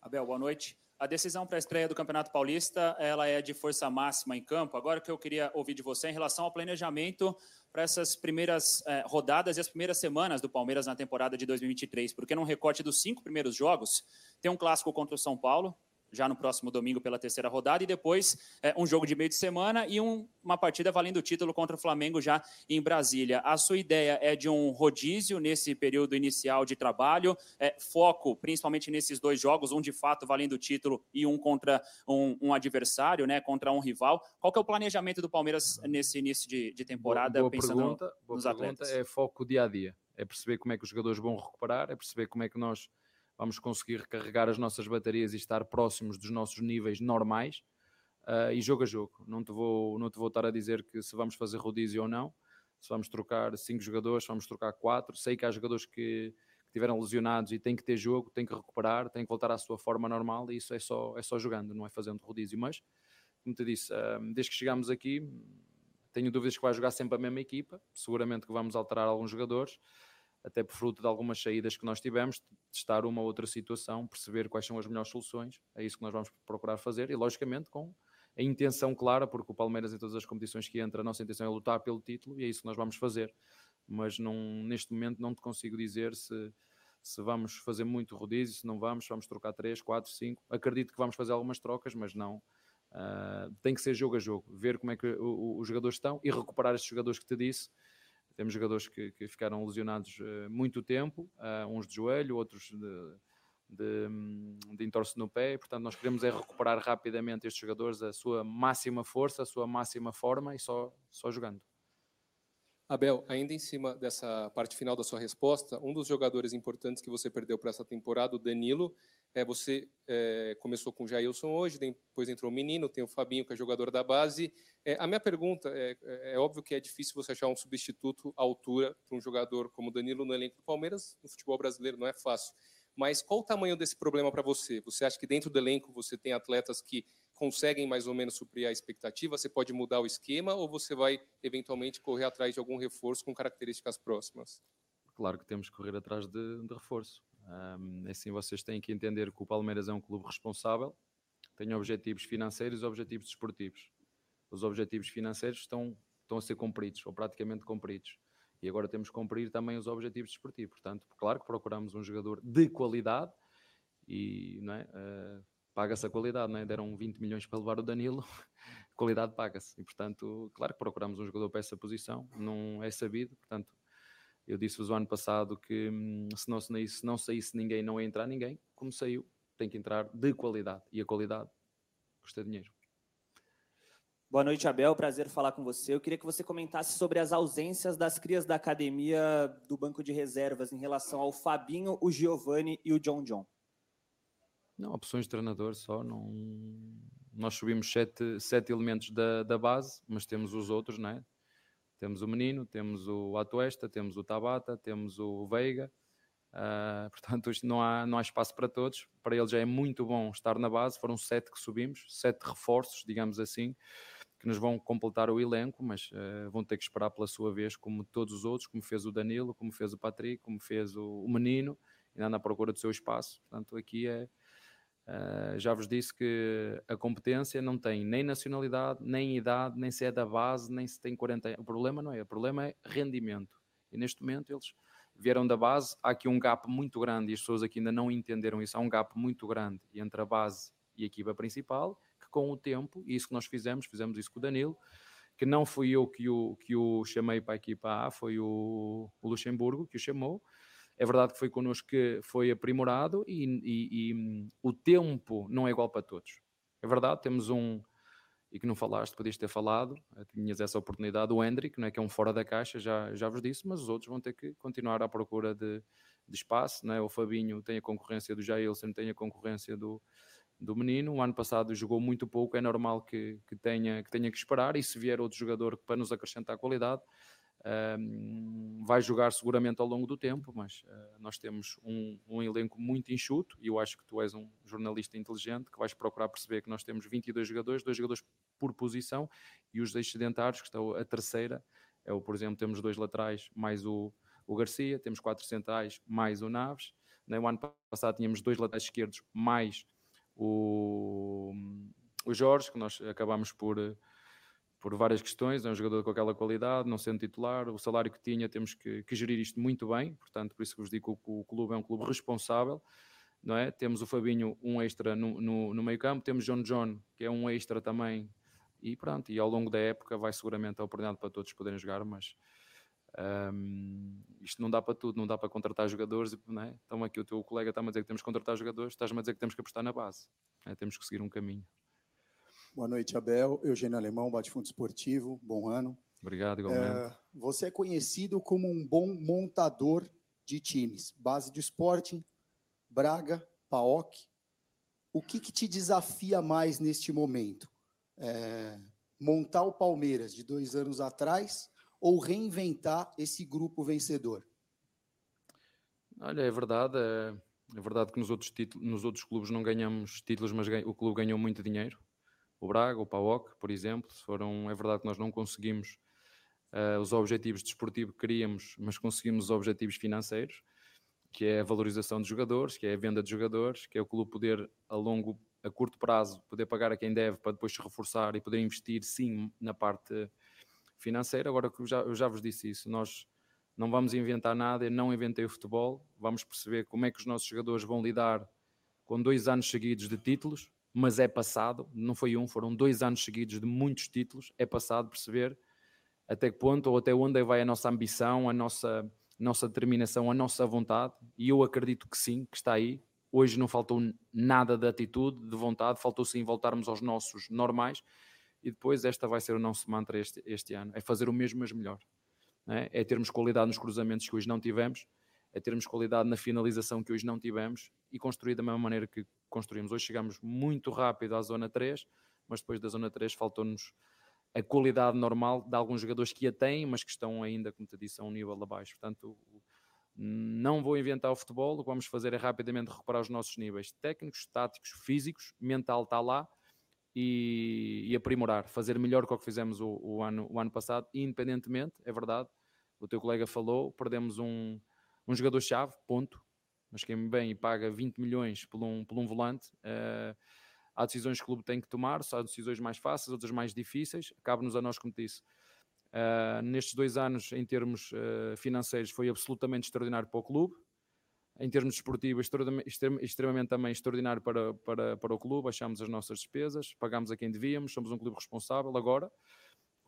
Abel, boa noite. A decisão para a estreia do Campeonato Paulista, ela é de força máxima em campo. Agora que eu queria ouvir de você em relação ao planejamento para essas primeiras eh, rodadas e as primeiras semanas do Palmeiras na temporada de 2023, porque num recorte dos cinco primeiros jogos, tem um clássico contra o São Paulo, já no próximo domingo pela terceira rodada, e depois é, um jogo de meio de semana e um, uma partida valendo o título contra o Flamengo já em Brasília. A sua ideia é de um rodízio nesse período inicial de trabalho, é, foco principalmente nesses dois jogos, um de fato valendo o título e um contra um, um adversário, né, contra um rival. Qual que é o planejamento do Palmeiras nesse início de, de temporada, boa, boa pensando pergunta, boa nos pergunta, atletas? É foco dia a dia, é perceber como é que os jogadores vão recuperar, é perceber como é que nós vamos conseguir recarregar as nossas baterias e estar próximos dos nossos níveis normais uh, e jogo a jogo. Não te, vou, não te vou estar a dizer que se vamos fazer rodízio ou não, se vamos trocar cinco jogadores, se vamos trocar quatro. Sei que há jogadores que, que tiveram lesionados e têm que ter jogo, têm que recuperar, têm que voltar à sua forma normal e isso é só, é só jogando, não é fazendo rodízio. Mas, como te disse, um, desde que chegamos aqui, tenho dúvidas que vai jogar sempre a mesma equipa. Seguramente que vamos alterar alguns jogadores, até por fruto de algumas saídas que nós tivemos, testar uma ou outra situação, perceber quais são as melhores soluções. É isso que nós vamos procurar fazer e, logicamente, com a intenção clara, porque o Palmeiras, em todas as competições que entra, a nossa intenção é lutar pelo título e é isso que nós vamos fazer. Mas neste momento não te consigo dizer se, se vamos fazer muito rodízio, se não vamos, vamos trocar 3, 4, 5. Acredito que vamos fazer algumas trocas, mas não. Uh, tem que ser jogo a jogo, ver como é que os jogadores estão e recuperar estes jogadores que te disse. Temos jogadores que, que ficaram lesionados uh, muito tempo, uh, uns de joelho, outros de, de, de entorse no pé, portanto nós queremos é recuperar rapidamente estes jogadores a sua máxima força, a sua máxima forma e só, só jogando. Abel, ainda em cima dessa parte final da sua resposta, um dos jogadores importantes que você perdeu para essa temporada, o Danilo, é, você é, começou com o Jailson hoje, depois entrou o menino, tem o Fabinho, que é jogador da base. É, a minha pergunta é, é, é óbvio que é difícil você achar um substituto à altura para um jogador como Danilo no elenco do Palmeiras, no futebol brasileiro não é fácil. Mas qual o tamanho desse problema para você? Você acha que dentro do elenco você tem atletas que conseguem mais ou menos suprir a expectativa? Você pode mudar o esquema ou você vai eventualmente correr atrás de algum reforço com características próximas? Claro que temos que correr atrás de, de reforço. Assim, vocês têm que entender que o Palmeiras é um clube responsável, tem objetivos financeiros e objetivos desportivos. Os objetivos financeiros estão, estão a ser cumpridos, ou praticamente cumpridos e agora temos que cumprir também os objetivos desportivos. Portanto, claro que procuramos um jogador de qualidade e não é, uh, paga-se a qualidade, não é? deram 20 milhões para levar o Danilo, [LAUGHS] qualidade paga-se. E portanto, claro que procuramos um jogador para essa posição, não é sabido. Portanto, eu disse-vos o ano passado que hum, se não, se não saísse ninguém, não ia entrar ninguém. Como saiu, tem que entrar de qualidade e a qualidade custa dinheiro. Boa noite, Abel. Prazer falar com você. Eu queria que você comentasse sobre as ausências das crias da academia do banco de reservas em relação ao Fabinho, o Giovani e o John John. Não, opções de treinador só. Não... Nós subimos sete, sete elementos da, da base, mas temos os outros, não é? Temos o Menino, temos o Atuesta, temos o Tabata, temos o Veiga. Uh, [LAUGHS] portanto, não há, não há espaço para todos. Para ele já é muito bom estar na base. Foram sete que subimos, sete reforços, digamos assim que nos vão completar o elenco, mas uh, vão ter que esperar pela sua vez, como todos os outros, como fez o Danilo, como fez o Patrick, como fez o, o Menino, ainda na procura do seu espaço. Portanto, aqui é. Uh, já vos disse que a competência não tem nem nacionalidade, nem idade, nem se é da base, nem se tem 40 O problema não é, o problema é rendimento. E neste momento eles vieram da base, há aqui um gap muito grande e as pessoas aqui ainda não entenderam isso. Há um gap muito grande entre a base e a equipa principal com o tempo, e isso que nós fizemos, fizemos isso com o Danilo, que não fui eu que o, que o chamei para a equipa A, foi o, o Luxemburgo que o chamou. É verdade que foi connosco que foi aprimorado e, e, e, o tempo não é igual para todos. É verdade, temos um, e que não falaste, podias ter falado, eh, tinhas essa oportunidade, o Hendrick, não é, que é um fora da caixa, já, já vos disse, mas os outros vão ter que continuar à procura de, de espaço, não é? o Fabinho tem a concorrência do Jailson, tem a concorrência do, do menino. O ano passado jogou muito pouco, é normal que, que, tenha, que tenha que esperar. E se vier outro jogador para nos acrescentar qualidade, vai jogar seguramente ao longo do tempo. Mas uh, nós temos um, um, elenco muito enxuto e eu acho que tu és um jornalista inteligente que vais procurar perceber que nós temos 22 jogadores, dois jogadores por posição e os excedentários, que estão a terceira. É o, por exemplo, temos dois laterais mais o, o Garcia, temos quatro centrais mais o Naves. No ano passado tínhamos dois laterais esquerdos mais o, o Jorge, que nós acabamos por, por várias questões, é um jogador com aquela qualidade, não sendo titular, o salário que tinha, temos que, que gerir isto muito bem, portanto, por isso que vos digo que o, clube é um clube responsável, não é? Temos o Fabinho, um extra no, no, no meio campo, temos John John, que é um extra também, e pronto, e ao longo da época vai seguramente a oportunidade para todos poderem jogar, mas um, isto não dá para tudo, não dá para contratar jogadores. Não é? Então, aqui o teu colega está-me a dizer que temos que contratar jogadores, estás-me a dizer que temos que apostar na base. É? Temos que seguir um caminho. Boa noite, Abel. Eugênio Alemão, Bate Fundo Esportivo. Bom ano. Obrigado, igualmente. É, você é conhecido como um bom montador de times. Base de Sporting, Braga, PAOK. O que, que te desafia mais neste momento? É, montar o Palmeiras de dois anos atrás ou reinventar esse grupo vencedor? Olha, é verdade. É, é verdade que nos outros, títulos, nos outros clubes não ganhamos títulos, mas o clube ganhou muito dinheiro. O Braga, o PAOK, por exemplo, foram, é verdade que nós não conseguimos uh, os objetivos desportivos que queríamos, mas conseguimos os objetivos financeiros, que é a valorização de jogadores, que é a venda de jogadores, que é o clube poder a longo, a curto prazo, poder pagar a quem deve para depois se reforçar e poder investir sim na parte financeira. Agora que eu já, eu já vos disse isso, nós não vamos inventar nada, eu não inventei o futebol, vamos perceber como é que os nossos jogadores vão lidar com dois anos seguidos de títulos, mas é passado, não foi um, foram dois anos seguidos de muitos títulos, é passado perceber até que ponto ou até onde vai a nossa ambição, a nossa, nossa determinação, a nossa vontade, e eu acredito que sim, que está aí. Hoje não faltou nada de atitude, de vontade, faltou sim voltarmos aos nossos normais, e depois esta vai ser o nosso mantra este, este ano, é fazer o mesmo, mas melhor é? é termos qualidade nos cruzamentos que hoje não tivemos, é termos qualidade na finalização que hoje não tivemos e construir da mesma maneira que construímos. Hoje chegamos muito rápido à zona 3, mas depois da zona 3 faltou-nos a qualidade normal de alguns jogadores que a têm, mas que estão ainda, como te disse, a um nível abaixo. Portanto, não vou inventar o futebol, o que vamos fazer é rapidamente recuperar os nossos níveis técnicos, táticos, físicos, mental está lá e, e aprimorar, fazer melhor que o que fizemos o, o, ano, o ano passado, independentemente, é verdade, o teu colega falou, perdemos um, um jogador-chave, ponto. Mas quem bem e paga 20 milhões por um, por um volante, uh, há decisões que o clube tem que tomar, há decisões mais fáceis, outras mais difíceis. Cabe-nos a nós, como disse. Uh, nestes dois anos, em termos uh, financeiros, foi absolutamente extraordinário para o clube. Em termos desportivos, extremamente também extraordinário para, para, para o clube. Baixámos as nossas despesas, pagámos a quem devíamos, somos um clube responsável. Agora,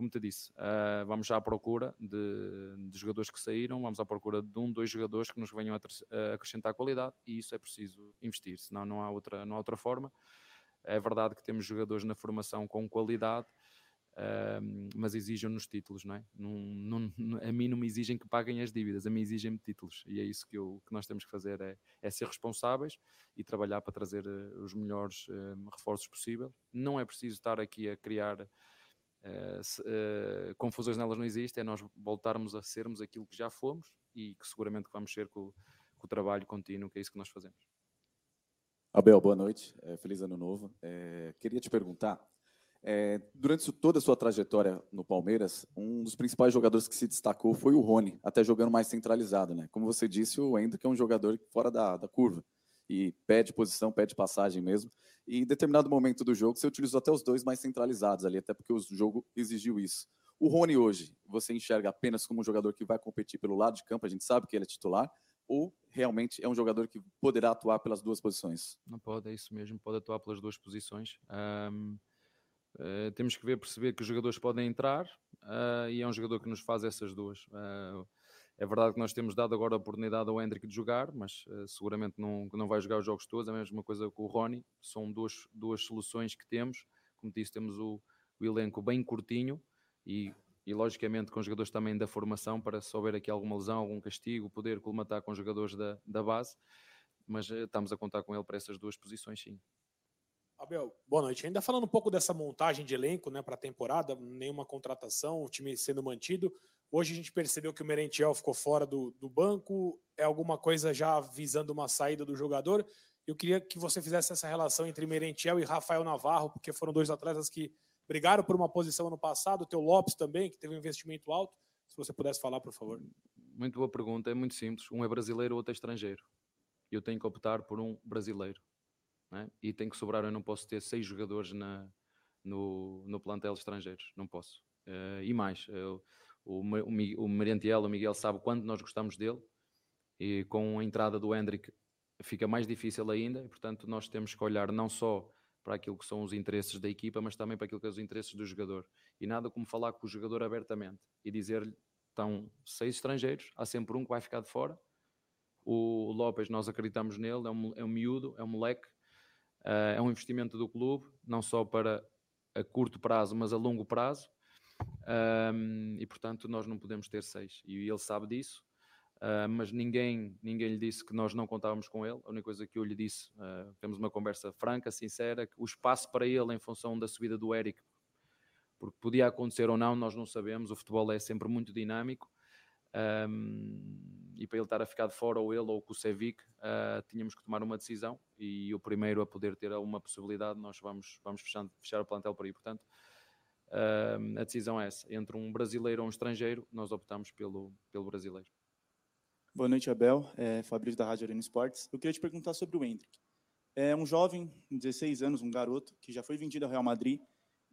como te disse, uh, vamos já à procura de, de, jogadores que saíram, vamos à procura de um, dois jogadores que nos venham a, a acrescentar qualidade e isso é preciso investir, senão não há outra, não há outra forma. É verdade que temos jogadores na formação com qualidade, uh, mas exigem-nos títulos, não é? A mim não me exigem que paguem as dívidas, a mim exigem-me títulos e é isso que, eu, que nós temos que fazer, é, é ser responsáveis e trabalhar para trazer uh, os melhores reforços possível. Não é preciso estar aqui a criar Se, uh, confusões nelas não existem, é nós voltarmos a sermos aquilo que já fomos e que seguramente vamos ser com, com, o trabalho contínuo, que é isso que nós fazemos. Abel, boa noite, é, feliz ano novo. É, queria te perguntar, é, durante toda a sua trajetória no Palmeiras, um dos principais jogadores que se destacou foi o Rony, até jogando mais centralizado, né? Como você disse, o Hendrick é um jogador fora da, da curva e pede posição, pede passagem mesmo. E em determinado momento do jogo, você utilizou até os dois mais centralizados ali, até porque o jogo exigiu isso. O Rony hoje, você enxerga apenas como um jogador que vai competir pelo lado de campo, a gente sabe que ele é titular, ou realmente é um jogador que poderá atuar pelas duas posições? Não pode, é isso mesmo, pode atuar pelas duas posições. Um, uh, eh, temos que ver, perceber que os jogadores podem entrar uh, e é um jogador que nos faz essas duas. Uh, é verdade que nós temos dado agora a oportunidade ao Hendrick de jogar, mas uh, seguramente não, não vai jogar os jogos todos. É a mesma coisa com o Rony. São duas, duas soluções que temos. Como disse, temos o, o elenco bem curtinho e, e, logicamente, com jogadores também da formação para se houver aqui alguma lesão, algum castigo, poder colmatar com jogadores da, da base. Mas uh, estamos a contar com ele para essas duas posições, sim. Abel, boa noite. Ainda falando um pouco dessa montagem de elenco né, para a temporada, nenhuma contratação, o time sendo mantido. Hoje a gente percebeu que o Merentiel ficou fora do, do banco. É alguma coisa já visando uma saída do jogador? Eu queria que você fizesse essa relação entre Merentiel e Rafael Navarro, porque foram dois atletas que brigaram por uma posição ano passado. O teu Lopes também, que teve um investimento alto. Se você pudesse falar, por favor. Muito boa pergunta. É muito simples. Um é brasileiro, outro é estrangeiro. Eu tenho que optar por um brasileiro. Né? E tem que sobrar. Eu não posso ter seis jogadores na, no, no plantel estrangeiros. Não posso. Uh, e mais. Eu, o, o, o Merentiel, o Miguel sabe quanto nós gostamos dele e com a entrada do Hendrick fica mais difícil ainda e portanto nós temos que olhar não só para aquilo que são os interesses da equipa, mas também para aquilo que são os interesses do jogador. E nada como falar com o jogador abertamente e dizer-lhe: estão seis estrangeiros, há sempre um que vai ficar de fora. O Lopes, nós acreditamos nele, é um, é um miúdo, é um moleque, uh, é um investimento do clube, não só para a curto prazo, mas a longo prazo. Um, e portanto nós não podemos ter seis. E ele sabe disso, uh, mas ninguém, ninguém lhe disse que nós não contávamos com ele. A única coisa que eu lhe disse, uh, temos uma conversa franca, sincera, que o espaço para ele em função da subida do Eric, porque podia acontecer ou não, nós não sabemos. O futebol é sempre muito dinâmico. Um, e para ele estar a ficar de fora, ou ele ou o Kusevic, uh, tínhamos que tomar uma decisão. E o primeiro a poder ter uma possibilidade, nós vamos, vamos fechando, fechar o plantel por aí. Portanto, uh, a decisão é essa: entre um brasileiro ou um estrangeiro, nós optamos pelo, pelo brasileiro. Boa noite, Abel. É Fabrício da Rádio Arena Esportes. Eu queria te perguntar sobre o Hendrick. É um jovem, 16 anos, um garoto, que já foi vendido ao Real Madrid.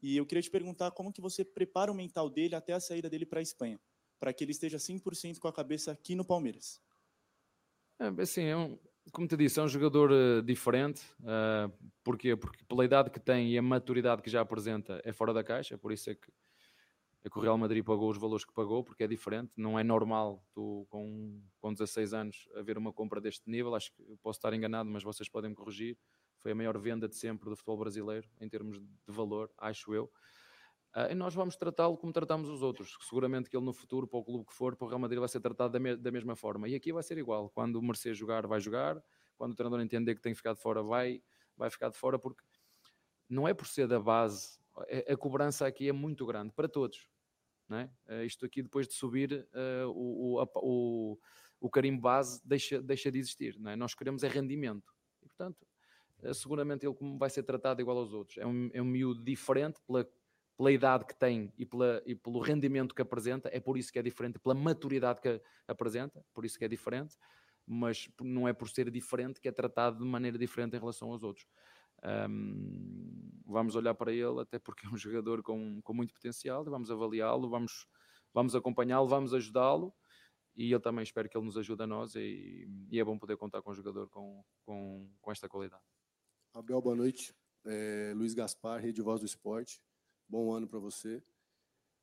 E eu queria te perguntar como que você prepara o mental dele até a saída dele para a Espanha, para que ele esteja 100% com a cabeça aqui no Palmeiras. É, assim, é um, como te disse, é um jogador uh, diferente. Uh, porquê? Porque pela idade que tem e a maturidade que já apresenta é fora da caixa, por isso é que, é que o Real Madrid pagou os valores que pagou, porque é diferente. Não é normal tu, com, com 16 anos, haver uma compra deste nível. Acho que posso estar enganado, mas vocês podem me corrigir foi a maior venda de sempre do futebol brasileiro, em termos de valor, acho eu. Uh, e nós vamos tratá-lo como tratamos os outros. Seguramente que ele no futuro, para o clube que for, para o Real Madrid, vai ser tratado da, me da mesma forma. E aqui vai ser igual. Quando o merecer jogar, vai jogar. Quando o treinador entender que tem que ficar de fora, vai, vai ficar de fora, porque não é por ser da base. A, é, a cobrança aqui é muito grande para todos. É? Uh, isto aqui, depois de subir, uh, o, o, o, o carimbo base deixa, deixa de existir. É? Nós queremos é rendimento. E, portanto, seguramente ele vai ser tratado igual aos outros. É um, é um miúdo diferente pela, pela idade que tem e, pela, e pelo rendimento que apresenta, é por isso que é diferente, pela maturidade que apresenta, por isso que é diferente, mas não é por ser diferente que é tratado de maneira diferente em relação aos outros. Um, vamos olhar para ele, até porque é um jogador com, com muito potencial, vamos avaliá-lo, vamos, vamos acompanhá-lo, vamos ajudá-lo e eu também espero que ele nos ajude a nós e, e, é bom poder contar com um jogador com, com, com esta qualidade. Abel, boa noite. É, Luiz Gaspar, Rede Voz do Esporte. Bom ano para você.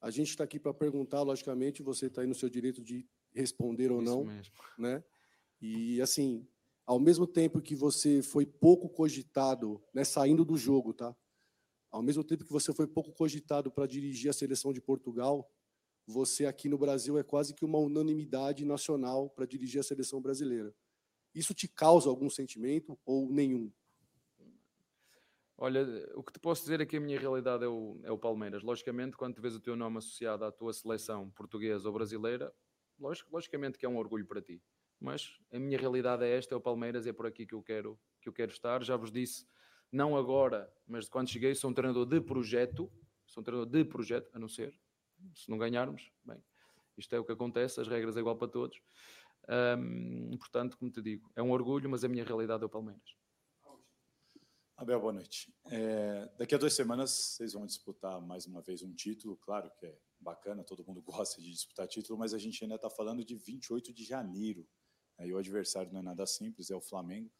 A gente está aqui para perguntar, logicamente, você está aí no seu direito de responder ou Isso não, mesmo. né? E assim, ao mesmo tempo que você foi pouco cogitado, né, saindo do jogo, tá? Ao mesmo tempo que você foi pouco cogitado para dirigir a seleção de Portugal, você aqui no Brasil é quase que uma unanimidade nacional para dirigir a seleção brasileira. Isso te causa algum sentimento ou nenhum? Olha, o que te posso dizer é que a minha realidade é o, é o Palmeiras. Logicamente, quando vês o teu nome associado à tua seleção portuguesa ou brasileira, logicamente que é um orgulho para ti. Mas a minha realidade é esta, é o Palmeiras, é por aqui que eu quero, que eu quero estar. Já vos disse, não agora, mas quando cheguei, sou um treinador de projeto, sou um treinador de projeto, a não ser, se não ganharmos, bem, isto é o que acontece, as regras é igual para todos. portanto, como te digo, é um orgulho, mas a minha realidade é o Palmeiras. Abel, boa noite. É, daqui a duas semanas vocês vão disputar mais uma vez um título. Claro que é bacana, todo mundo [LAUGHS] gosta de disputar título, mas a gente ainda está falando de 28 de janeiro. Aí o adversário não é nada simples, é o Flamengo.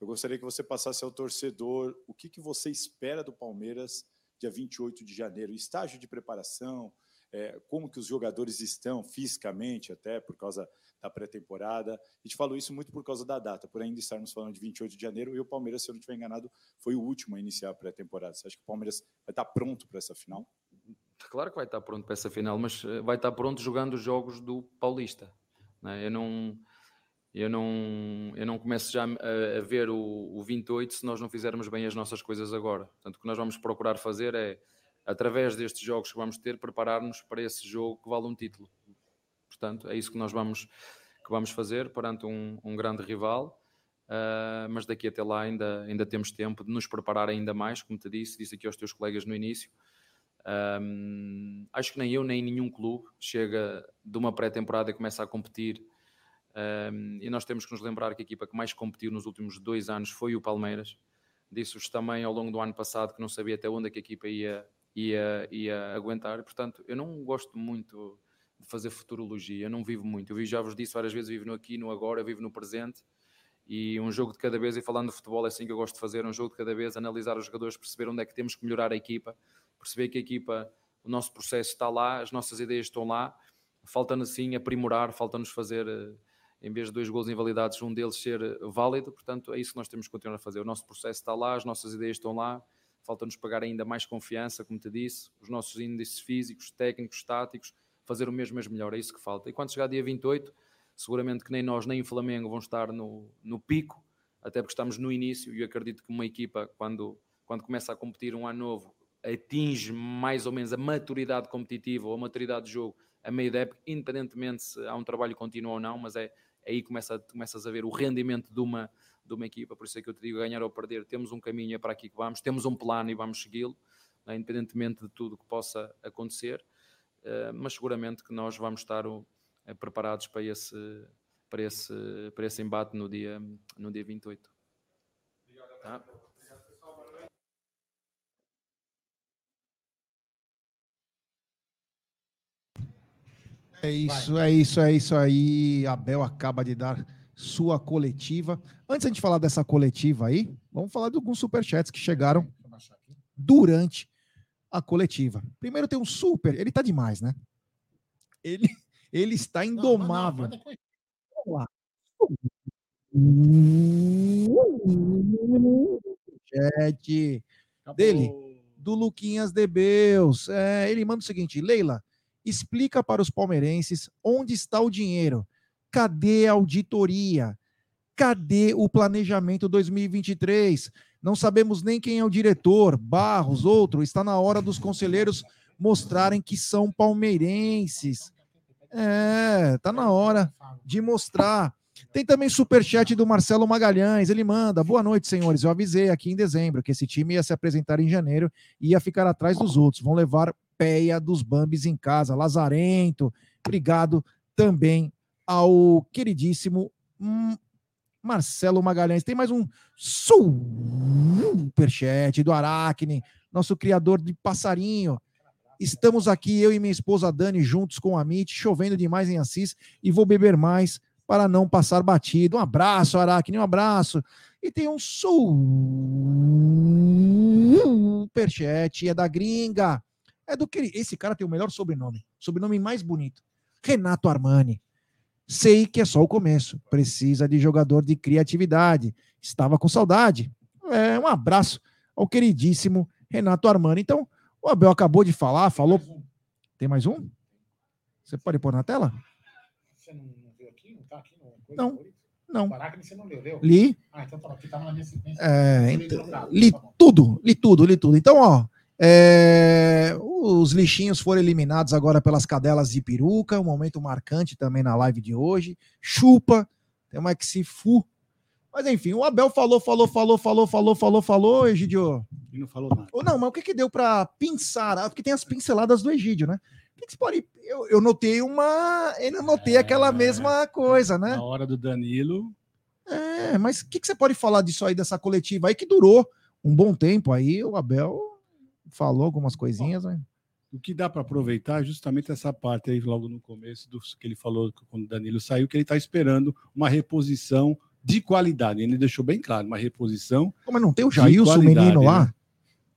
Eu gostaria que você passasse ao torcedor o que, que você espera do Palmeiras dia 28 de janeiro. Estágio de preparação, é, como que os jogadores estão fisicamente, até por causa da pré-temporada. E te falo isso muito por causa da data, por ainda estarmos falando de 28 de janeiro, e o Palmeiras, se eu não estiver enganado, foi o último a iniciar a pré-temporada. Você acha que o Palmeiras vai estar pronto para essa final? Claro que vai estar pronto para essa final, mas eh, vai estar pronto jogando os jogos do Paulista. Né? Eu não eu não, eu não começo já a, a ver o, o 28 se nós não fizermos bem as nossas coisas agora. Portanto, o que nós vamos procurar fazer é através destes jogos que vamos ter, preparar-nos para esse jogo que vale um título. Portanto, é isso que nós vamos, que vamos fazer perante um, um grande rival. Uh, mas daqui até lá ainda, ainda temos tempo de nos preparar ainda mais, como te disse, disse aqui aos teus colegas no início. Um, acho que nem eu, nem nenhum clube chega de uma pré-temporada e começa a competir. Um, e nós temos que nos lembrar que a equipa que mais competiu nos últimos dois anos foi o Palmeiras. Disse-vos também ao longo do ano passado que não sabia até onde é que a equipa ia, ia, ia aguentar. Portanto, eu não gosto muito de fazer futurologia, eu não vivo muito. Eu já vos disse várias vezes, vivo no aqui, no agora, vivo no presente. E um jogo de cada vez, e falando de futebol é assim que eu gosto de fazer, um jogo de cada vez, analisar os jogadores, perceber onde é que temos que melhorar a equipa, perceber que a equipa, o nosso processo está lá, as nossas ideias estão lá, falta-nos sim aprimorar, falta-nos fazer, eh, em vez de dois gols invalidados, um deles ser válido, portanto é isso que nós temos que continuar a fazer. O nosso processo está lá, as nossas ideias estão lá, falta-nos pagar ainda mais confiança, como te disse, os nossos índices físicos, técnicos, táticos, fazer o mesmo, mas melhor, é isso que falta. E quando chegar dia 28, seguramente que nem nós nem o Flamengo vão estar no, no pico, até porque estamos no início e eu acredito que uma equipa, quando, quando começa a competir um ano novo, atinge mais ou menos a maturidade competitiva ou a maturidade de jogo a meio da época, independentemente se há um trabalho contínuo ou não, mas é aí começa, começas a ver o rendimento de uma, de uma equipa, por isso é que eu te digo, ganhar ou perder, temos um caminho é para aqui que vamos, temos um plano e vamos segui-lo, né, independentemente de tudo que possa acontecer, uh, mas seguramente que nós vamos estar uh, preparados para esse, para, esse, para esse embate no dia, no dia 28. Tá? É isso, é isso, é isso aí. Abel acaba de dar sua coletiva. Antes de falar dessa coletiva aí, vamos falar de alguns superchats que chegaram durante a coletiva. Primeiro tem um super, ele tá demais, né? Ele, ele está indomável. Vamos lá. Chat dele, do Luquinhas Debeus. É, ele manda o seguinte: Leila, explica para os palmeirenses onde está o dinheiro. Cadê a auditoria? Cadê o planejamento 2023? Não sabemos nem quem é o diretor, Barros, outro. Está na hora dos conselheiros mostrarem que são palmeirenses. É, tá na hora de mostrar. Tem também superchat do Marcelo Magalhães. Ele manda: Boa noite, senhores. Eu avisei aqui em dezembro que esse time ia se apresentar em janeiro e ia ficar atrás dos outros. Vão levar peia dos Bambis em casa. Lazarento, obrigado também ao queridíssimo Marcelo Magalhães. Tem mais um superchat do Aracne, nosso criador de passarinho. Estamos aqui, eu e minha esposa Dani, juntos com a Mit, chovendo demais em Assis e vou beber mais para não passar batido. Um abraço, Aracne, um abraço. E tem um superchat, é da gringa. É do que esse cara tem o melhor sobrenome, sobrenome mais bonito. Renato Armani. Sei que é só o começo. Precisa de jogador de criatividade. Estava com saudade. É, um abraço ao queridíssimo Renato Armani. Então, o Abel acabou de falar, falou. Tem mais um? Você pode pôr na tela? Você não viu aqui? Não tá aqui Não. Não. Você não leu, leu? Li. Ah, então tá, aqui tava na minha sequência. É, então, li tá tudo, li tudo, li tudo. Então, ó, é, os lixinhos foram eliminados agora pelas cadelas de peruca, um momento marcante também na live de hoje. Chupa, tem uma que se fu. Mas enfim, o Abel falou, falou, falou, falou, falou, falou, falou, Egidio. E não falou nada. Ou não, mas o que que deu para pinçar? Ah, porque tem as pinceladas do Egídio, né? O que, que você pode. Eu, eu notei uma. Eu notei é... aquela mesma coisa, né? Na hora do Danilo. É, mas o que, que você pode falar disso aí, dessa coletiva aí que durou um bom tempo aí? O Abel falou algumas coisinhas, né? O que dá para aproveitar é justamente essa parte aí, logo no começo, do que ele falou quando o Danilo saiu, que ele está esperando uma reposição de qualidade. Ele deixou bem claro, uma reposição. Como não tem o Jailson, o menino lá? Né?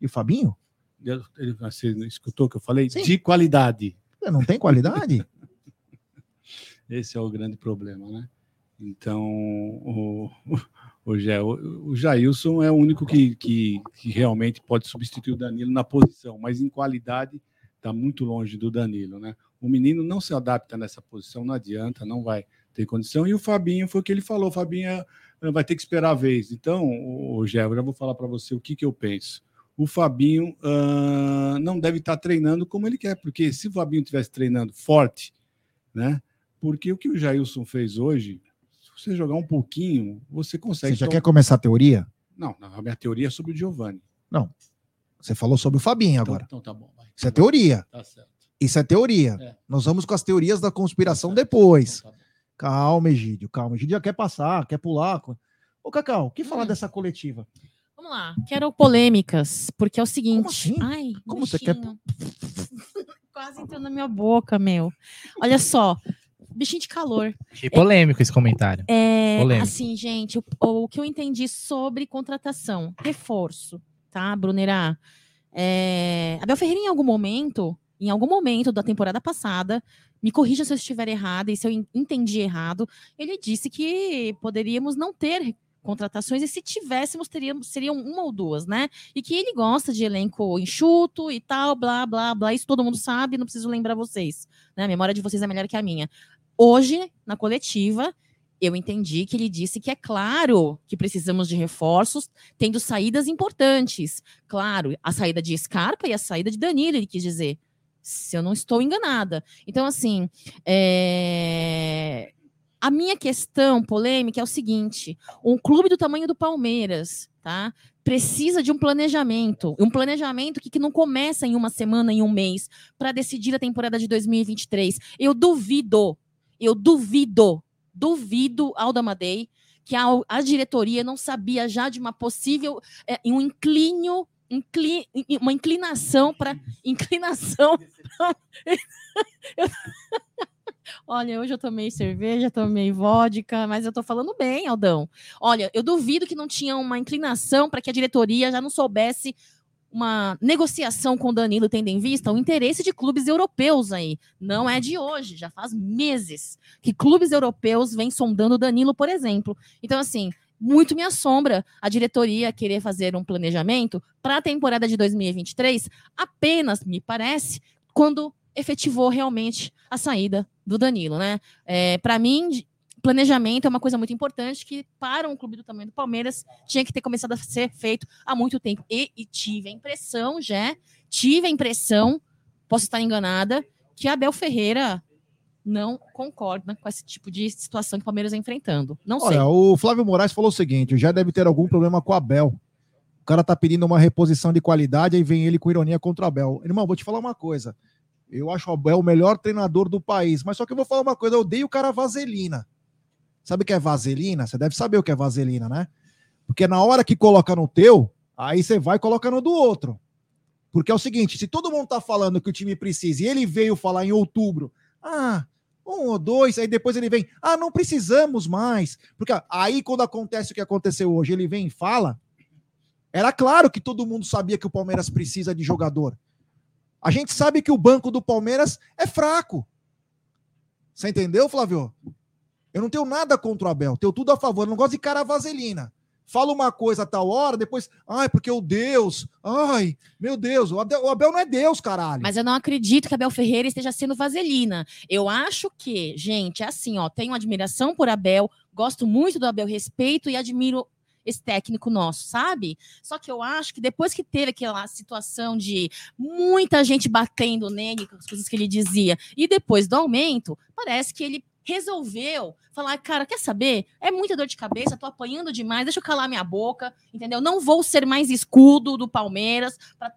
E o Fabinho? Ele, você escutou o que eu falei? Sim. De qualidade. Não tem qualidade? [LAUGHS] Esse é o grande problema, né? Então, o, Hoje é, o, Jailson é o único que, que, que, realmente pode substituir o Danilo na posição, mas em qualidade está muito longe do Danilo, né? O menino não se adapta nessa posição, não adianta, não vai ter condição. E o Fabinho foi o que ele falou, o Fabinho é, vai ter que esperar a vez. Então, o Gé, eu já vou falar para você o que, que eu penso. O Fabinho uh, não deve estar tá treinando como ele quer, porque se o Fabinho estivesse treinando forte, né? Porque o que o Jailson fez hoje você jogar um pouquinho, você consegue. Você já quer começar a teoria? Não, a minha teoria é sobre o Giovanni. Não. Você falou sobre o Fabinho então, agora. Então tá bom. Vai. Isso é teoria. Tá certo. Isso é teoria. É. Nós vamos com as teorias da conspiração tá depois. Então, tá calma, Egídio, calma. Egídio já quer passar, quer pular. Ô, Cacau, o que falar hum. dessa coletiva? Vamos lá. Quero polêmicas, porque é o seguinte. Como, assim? Ai, Como você quer? [LAUGHS] Quase entrou na minha boca, meu. Olha só, bichinho de calor. Achei polêmico é, esse comentário. É, polêmico. assim, gente, o, o, que eu entendi sobre contratação, reforço, tá, Brunerá? É, Abel Ferreira, em algum momento, em algum momento da temporada passada, me corrija se eu estiver errada e se eu entendi errado, ele disse que poderíamos não ter contratações e se tivéssemos teríamos seriam uma ou duas, né? E que ele gosta de elenco enxuto e tal, blá blá blá, isso todo mundo sabe, não preciso lembrar vocês, né? A memória de vocês é melhor que a minha. Hoje, na coletiva, Eu entendi que ele disse que é claro que precisamos de reforços, tendo saídas importantes. Claro, a saída de Scarpa e a saída de Danilo, ele quis dizer. Se eu não estou enganada. Então, assim, é, a minha questão polêmica é o seguinte: um clube do tamanho do Palmeiras, tá? Precisa de um planejamento, um planejamento que, que não começa em uma semana, em um mês, para decidir a temporada de 2023. Eu duvido, eu duvido, duvido, Alda Madei, que a, a diretoria não sabia já de uma possível, é, um inclínio, incli, uma inclinação para [LAUGHS] inclinação. [LAUGHS] Olha, hoje eu tomei cerveja, tomei vodka, mas eu tô falando bem, Aldão. Olha, eu duvido que não tinha uma inclinação para que a diretoria já não soubesse uma negociação com Danilo, tendo em vista o interesse de clubes europeus aí. Não é de hoje, já faz meses que clubes europeus vêm sondando Danilo, por exemplo. Então, assim, muito me assombra a diretoria querer fazer um planejamento para a temporada de 2023, apenas, me parece, quando efetivou realmente a saída do Danilo, né? É, para mim, planejamento é uma coisa muito importante que para um clube do tamanho do Palmeiras tinha que ter começado a ser feito há muito tempo. E, e tive a impressão, já, tive a impressão, posso estar enganada, que Abel Ferreira não concorda com esse tipo de situação que o Palmeiras está enfrentando. Não sei. Olha, o Flávio Moraes falou o seguinte: já deve ter algum problema com o Abel. O cara tá pedindo uma reposição de qualidade, aí vem ele com ironia contra o Abel. Irmão, vou te falar uma coisa. Eu acho o Abel o melhor treinador do país. Mas só que eu vou falar uma coisa: eu odeio o cara vaselina. Sabe o que é vaselina? Você deve saber o que é vaselina, né? Porque na hora que coloca no teu, aí você vai coloca no do outro. Porque é o seguinte: se todo mundo tá falando que o time precisa e ele veio falar em outubro, ah, um ou dois, aí depois ele vem, ah, não precisamos mais. Porque aí quando acontece o que aconteceu hoje, ele vem e fala. Era claro que todo mundo sabia que o Palmeiras precisa de jogador. A gente sabe que o banco do Palmeiras é fraco. Você entendeu, Flávio? Eu não tenho nada contra o Abel, tenho tudo a favor. Eu não gosto de cara vaselina. Fala uma coisa a tal hora, depois, ai, porque o Deus, ai, meu Deus, o Abel, o Abel não é Deus, caralho. Mas eu não acredito que Abel Ferreira esteja sendo vaselina. Eu acho que, gente, é assim, ó, tenho admiração por Abel, gosto muito do Abel, respeito e admiro esse técnico nosso, sabe? Só que eu acho que depois que teve aquela situação de muita gente batendo nele, com as coisas que ele dizia, e depois do aumento, parece que ele resolveu falar, cara, quer saber? É muita dor de cabeça, tô apanhando demais, deixa eu calar minha boca, entendeu? Não vou ser mais escudo do Palmeiras para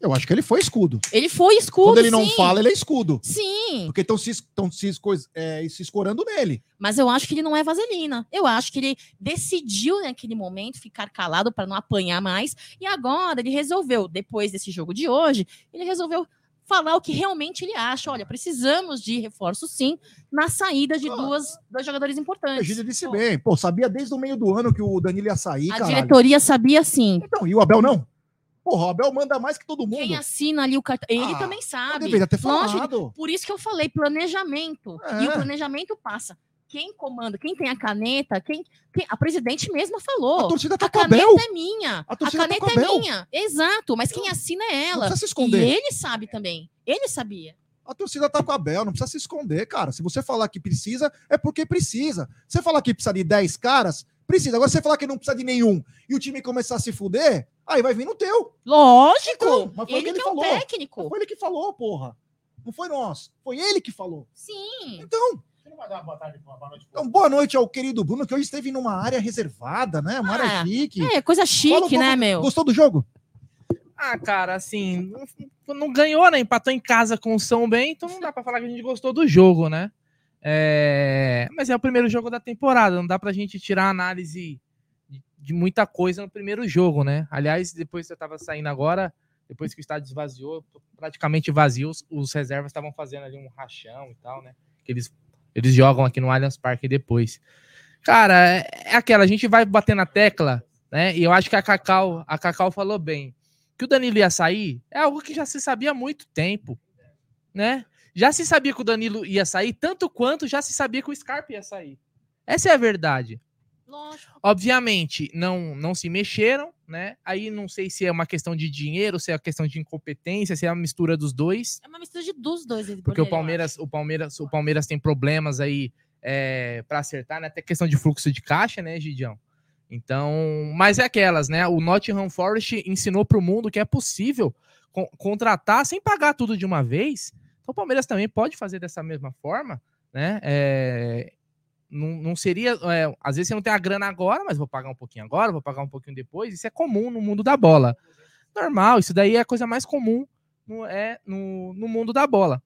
eu acho que ele foi escudo. Ele foi escudo. Quando ele não sim. fala, ele é escudo. Sim. Porque estão se, tão se, é, se escorando nele. Mas eu acho que ele não é vaselina. Eu acho que ele decidiu naquele momento ficar calado para não apanhar mais. E agora ele resolveu, depois desse jogo de hoje, ele resolveu falar o que realmente ele acha. Olha, precisamos de reforço sim na saída de duas, dois jogadores A importantes. gente disse bem. Pô, sabia desde o meio do ano que o Danilo ia sair, A caralho. diretoria sabia sim. Então, e o Abel não? Porra, o Abel manda mais que todo mundo. Quem assina ali o cartão. Ele Ah, também sabe. deveria ter Lógico, falado. por isso que eu falei planejamento. E o É. planejamento passa. Quem comanda, quem tem a caneta, quem, quem- a presidente mesma falou. A torcida tá a caneta Abel. é minha. A A, tá caneta com o é minha. Exato, mas quem assina é ela. precisa se esconder. E ele sabe também. Ele sabia. A torcida tá com a Abel, não precisa se esconder, cara. Se você falar que precisa, é porque precisa. Você falar que precisa de 10 caras, precisa. Agora, você falar que não precisa de nenhum e o time começar a se fuder, aí vai vir no teu. Lógico! Então, mas foi ele que ele é o falou. técnico. Foi ele que falou, porra. Não foi nós. Foi ele que falou. Sim. Então. Então, boa noite ao querido Bruno, que hoje esteve numa área reservada, né? Uma área Ah, chique. é, coisa chique, Fala né, meu? Gostou do jogo? Ah, cara, assim, não, não ganhou, né? Empatou em casa com o São Bento, não dá pra falar que a gente gostou do jogo, né? É, Mas é o primeiro jogo da temporada, não dá pra gente tirar análise de- muita coisa no primeiro jogo, né? Aliás, depois que eu tava saindo agora, depois que o estádio esvaziou, praticamente vazio, os, os reservas estavam fazendo ali um rachão e tal, né? Que eles, eles jogam aqui no Allianz Parque depois. Cara, é, é aquela, a gente vai bater na tecla, né? E eu acho que a Cacau, a Cacau falou bem. Que o Danilo ia sair é algo que já se sabia há muito tempo, né? Já se sabia que o Danilo ia sair, tanto quanto já se sabia que o Scarpa ia sair. Essa é a verdade. Obviamente, não, não se mexeram, né? Aí não sei se é uma questão de dinheiro, se é uma questão de incompetência, se é uma mistura dos dois. É uma mistura de dos dois. Porque o Palmeiras, o Palmeiras, o Palmeiras tem problemas aí é, para acertar, né? Até questão de fluxo de caixa, né, Gidião? Então, mas é aquelas, né? O Nottingham Forest ensinou para o mundo que é possível co contratar sem pagar tudo de uma vez. Então, o Palmeiras também pode fazer dessa mesma forma, né? É, não, não seria. É, às vezes você não tem a grana agora, mas vou pagar um pouquinho agora, vou pagar um pouquinho depois. Isso é comum no mundo da bola. Normal, isso daí é a coisa mais comum no, é, no, no mundo da bola.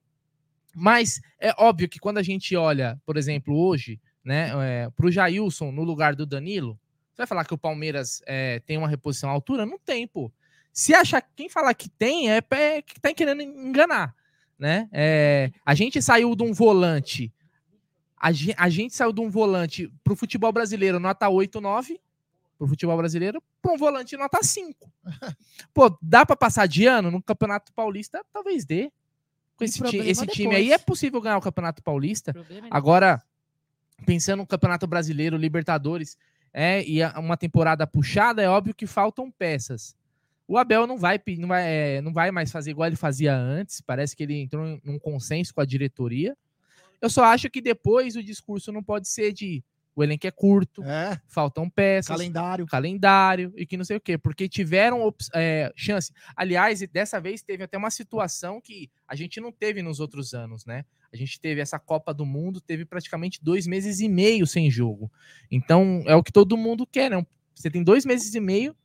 Mas é óbvio que quando a gente olha, por exemplo, hoje, né, é, para o Jailson no lugar do Danilo, você vai falar que o Palmeiras é, tem uma reposição à altura? Não tem, pô. Se achar quem falar que tem é, é que tá querendo enganar, né? É, a gente saiu de um volante, a gente, a gente saiu de um volante para o futebol brasileiro nota 8, 9, para o futebol brasileiro, para um volante nota 5. [LAUGHS] Pô, dá para passar de ano no Campeonato Paulista? Talvez dê. Com esse, ti, esse time aí é possível ganhar o Campeonato Paulista. Agora, pensando no Campeonato Brasileiro, Libertadores, é, e uma temporada puxada, é óbvio que faltam peças. O Abel não vai, não vai, é, não vai mais fazer igual ele fazia antes. Parece que ele entrou num consenso com a diretoria. Eu só acho que depois o discurso não pode ser de o elenco é curto, é. faltam peças, calendário, calendário e que não sei o quê, porque tiveram é, chance. Aliás, dessa vez teve até uma situação que a gente não teve nos outros anos, né? A gente teve essa Copa do Mundo, teve praticamente dois meses e meio sem jogo. Então é o que todo mundo quer, né? Você tem dois meses e meio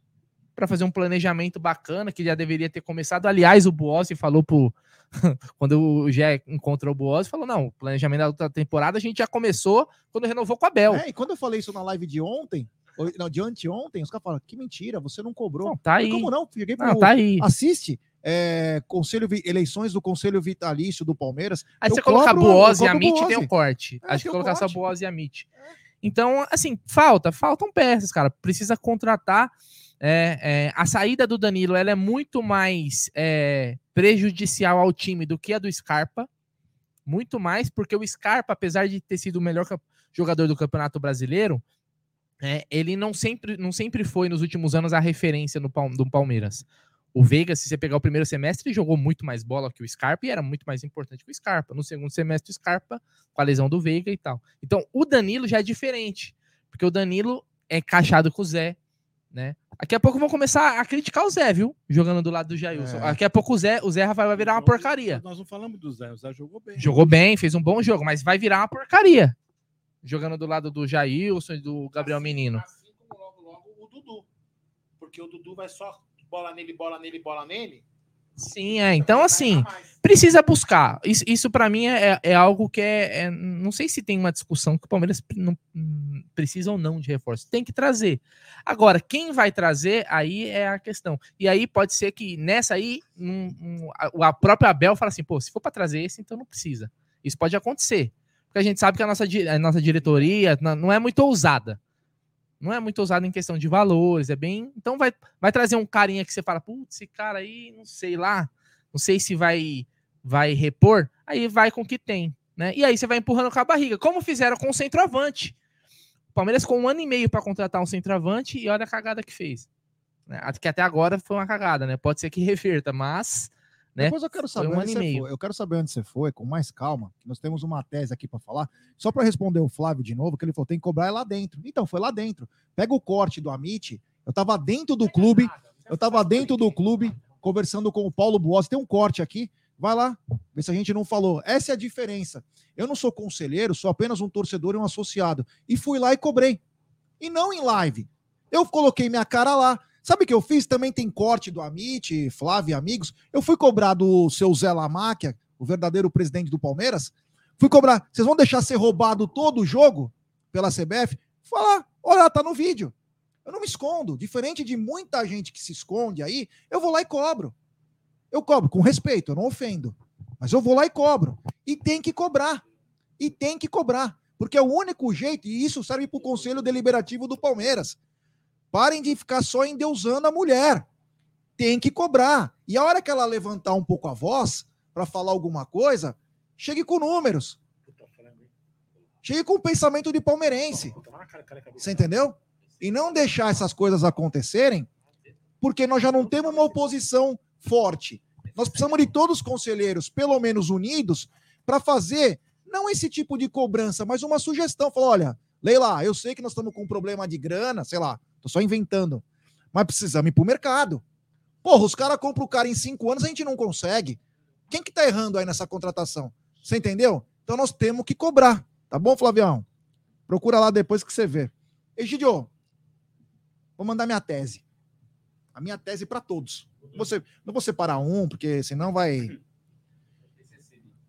para fazer um planejamento bacana que já deveria ter começado. Aliás, o Buozzi falou pro [LAUGHS] quando o Gé encontrou o Boas, falou: não, o planejamento da outra temporada a gente já começou quando renovou com a Bel. É, e quando eu falei isso na live de ontem, não, de anteontem, os caras falaram: que mentira, você não cobrou. Não, tá aí. Como não? Fiquei pro, não, tá aí. Assiste. É, conselho eleições do Conselho Vitalício do Palmeiras. Aí você colocar Boas e a MIT tem um corte. É, Acho que colocar essa Boas e a MIT. Então, assim, falta, faltam peças, cara. Precisa contratar. É, é, a saída do Danilo ela é muito mais é, prejudicial ao time do que a do Scarpa. Muito mais, porque o Scarpa, apesar de ter sido o melhor jogador do Campeonato Brasileiro, é, ele não sempre, não sempre foi nos últimos anos a referência no, do Palmeiras. O Veiga, se você pegar o primeiro semestre, jogou muito mais bola que o Scarpa e era muito mais importante que o Scarpa. No segundo semestre, o Scarpa, com a lesão do Veiga e tal. Então, o Danilo já é diferente, porque o Danilo é caixado com o Zé, né? Daqui a pouco vão começar a criticar o Zé, viu? Jogando do lado do Jailson. É. Daqui a pouco o Zé, o Zé Rafael vai virar uma porcaria. Nós não falamos do Zé, o Zé jogou bem. Jogou bem, fez um bom jogo, mas vai virar uma porcaria. Jogando do lado do Jailson e do Gabriel assim, Menino. Assim como logo, logo o Dudu. Porque o Dudu vai só bola nele, bola nele, bola nele. Sim, é. Então, assim, precisa buscar. Isso, isso para mim é, é, algo que é, é, Não sei se tem uma discussão que o Palmeiras não, precisa ou não de reforço. Tem que trazer. Agora, quem vai trazer, aí é a questão. E aí pode ser que nessa aí, um, um, a, a própria Abel fala assim: pô, se for para trazer esse, então não precisa. Isso pode acontecer. Porque a gente sabe que a nossa, a nossa diretoria não é muito ousada não é muito ousado em questão de valores, é bem. Então vai, vai trazer um carinha que você fala, putz, esse cara aí, não sei lá, não sei se vai vai repor, aí vai com o que tem, né? E aí você vai empurrando com a barriga, como fizeram com o centroavante. O Palmeiras com um ano e meio para contratar um centroavante e olha a cagada que fez. Né? Que até agora foi uma cagada, né? Pode ser que [LAUGHS] reverta, mas né? Depois eu quero saber um onde você foi. Eu quero saber onde você foi, com mais calma. Nós temos uma tese aqui para falar. Só para responder o Flávio de novo, que ele falou: tem que cobrar é lá dentro. Então, foi lá dentro. Pega o corte do Amit. Eu estava dentro do clube. Eu estava dentro do clube, conversando com o Paulo Boas. Tem um corte aqui. Vai lá, vê se a gente não falou. Essa é a diferença. Eu não sou conselheiro, sou apenas um torcedor e um associado. E fui lá e cobrei. E não em live. Eu coloquei minha cara lá. Sabe o que eu fiz? Também tem corte do Amit, Flávio e amigos. Eu fui cobrar do seu Zé Lamáquia, o verdadeiro presidente do Palmeiras. Fui cobrar. Vocês vão deixar ser roubado todo o jogo pela CBF? Falar, olha, tá no vídeo. Eu não me escondo. Diferente de muita gente que se esconde aí, eu vou lá e cobro. Eu cobro com respeito, eu não ofendo. Mas eu vou lá e cobro. E tem que cobrar. E tem que cobrar. Porque é o único jeito, e isso serve para o Conselho Deliberativo do Palmeiras. Parem de ficar só endeusando a mulher. Tem que cobrar. E a hora que ela levantar um pouco a voz para falar alguma coisa, chegue com números. Chegue com o pensamento de palmeirense. Você entendeu? E não deixar essas coisas acontecerem, porque nós já não temos uma oposição forte. Nós precisamos de todos os conselheiros, pelo menos unidos, para fazer Não esse tipo de cobrança, mas uma sugestão. Falou: olha, Leila, eu sei que nós estamos com um problema de grana, sei lá, tô só inventando. Mas precisamos ir pro mercado. Porra, os caras compram o cara em cinco anos, a gente não consegue. Quem que tá errando aí nessa contratação? Você entendeu? Então nós temos que cobrar. Tá bom, Flavião? Procura lá depois que você vê. Egidio, vou mandar minha tese. A minha tese para todos. Você, não vou separar um, porque senão vai.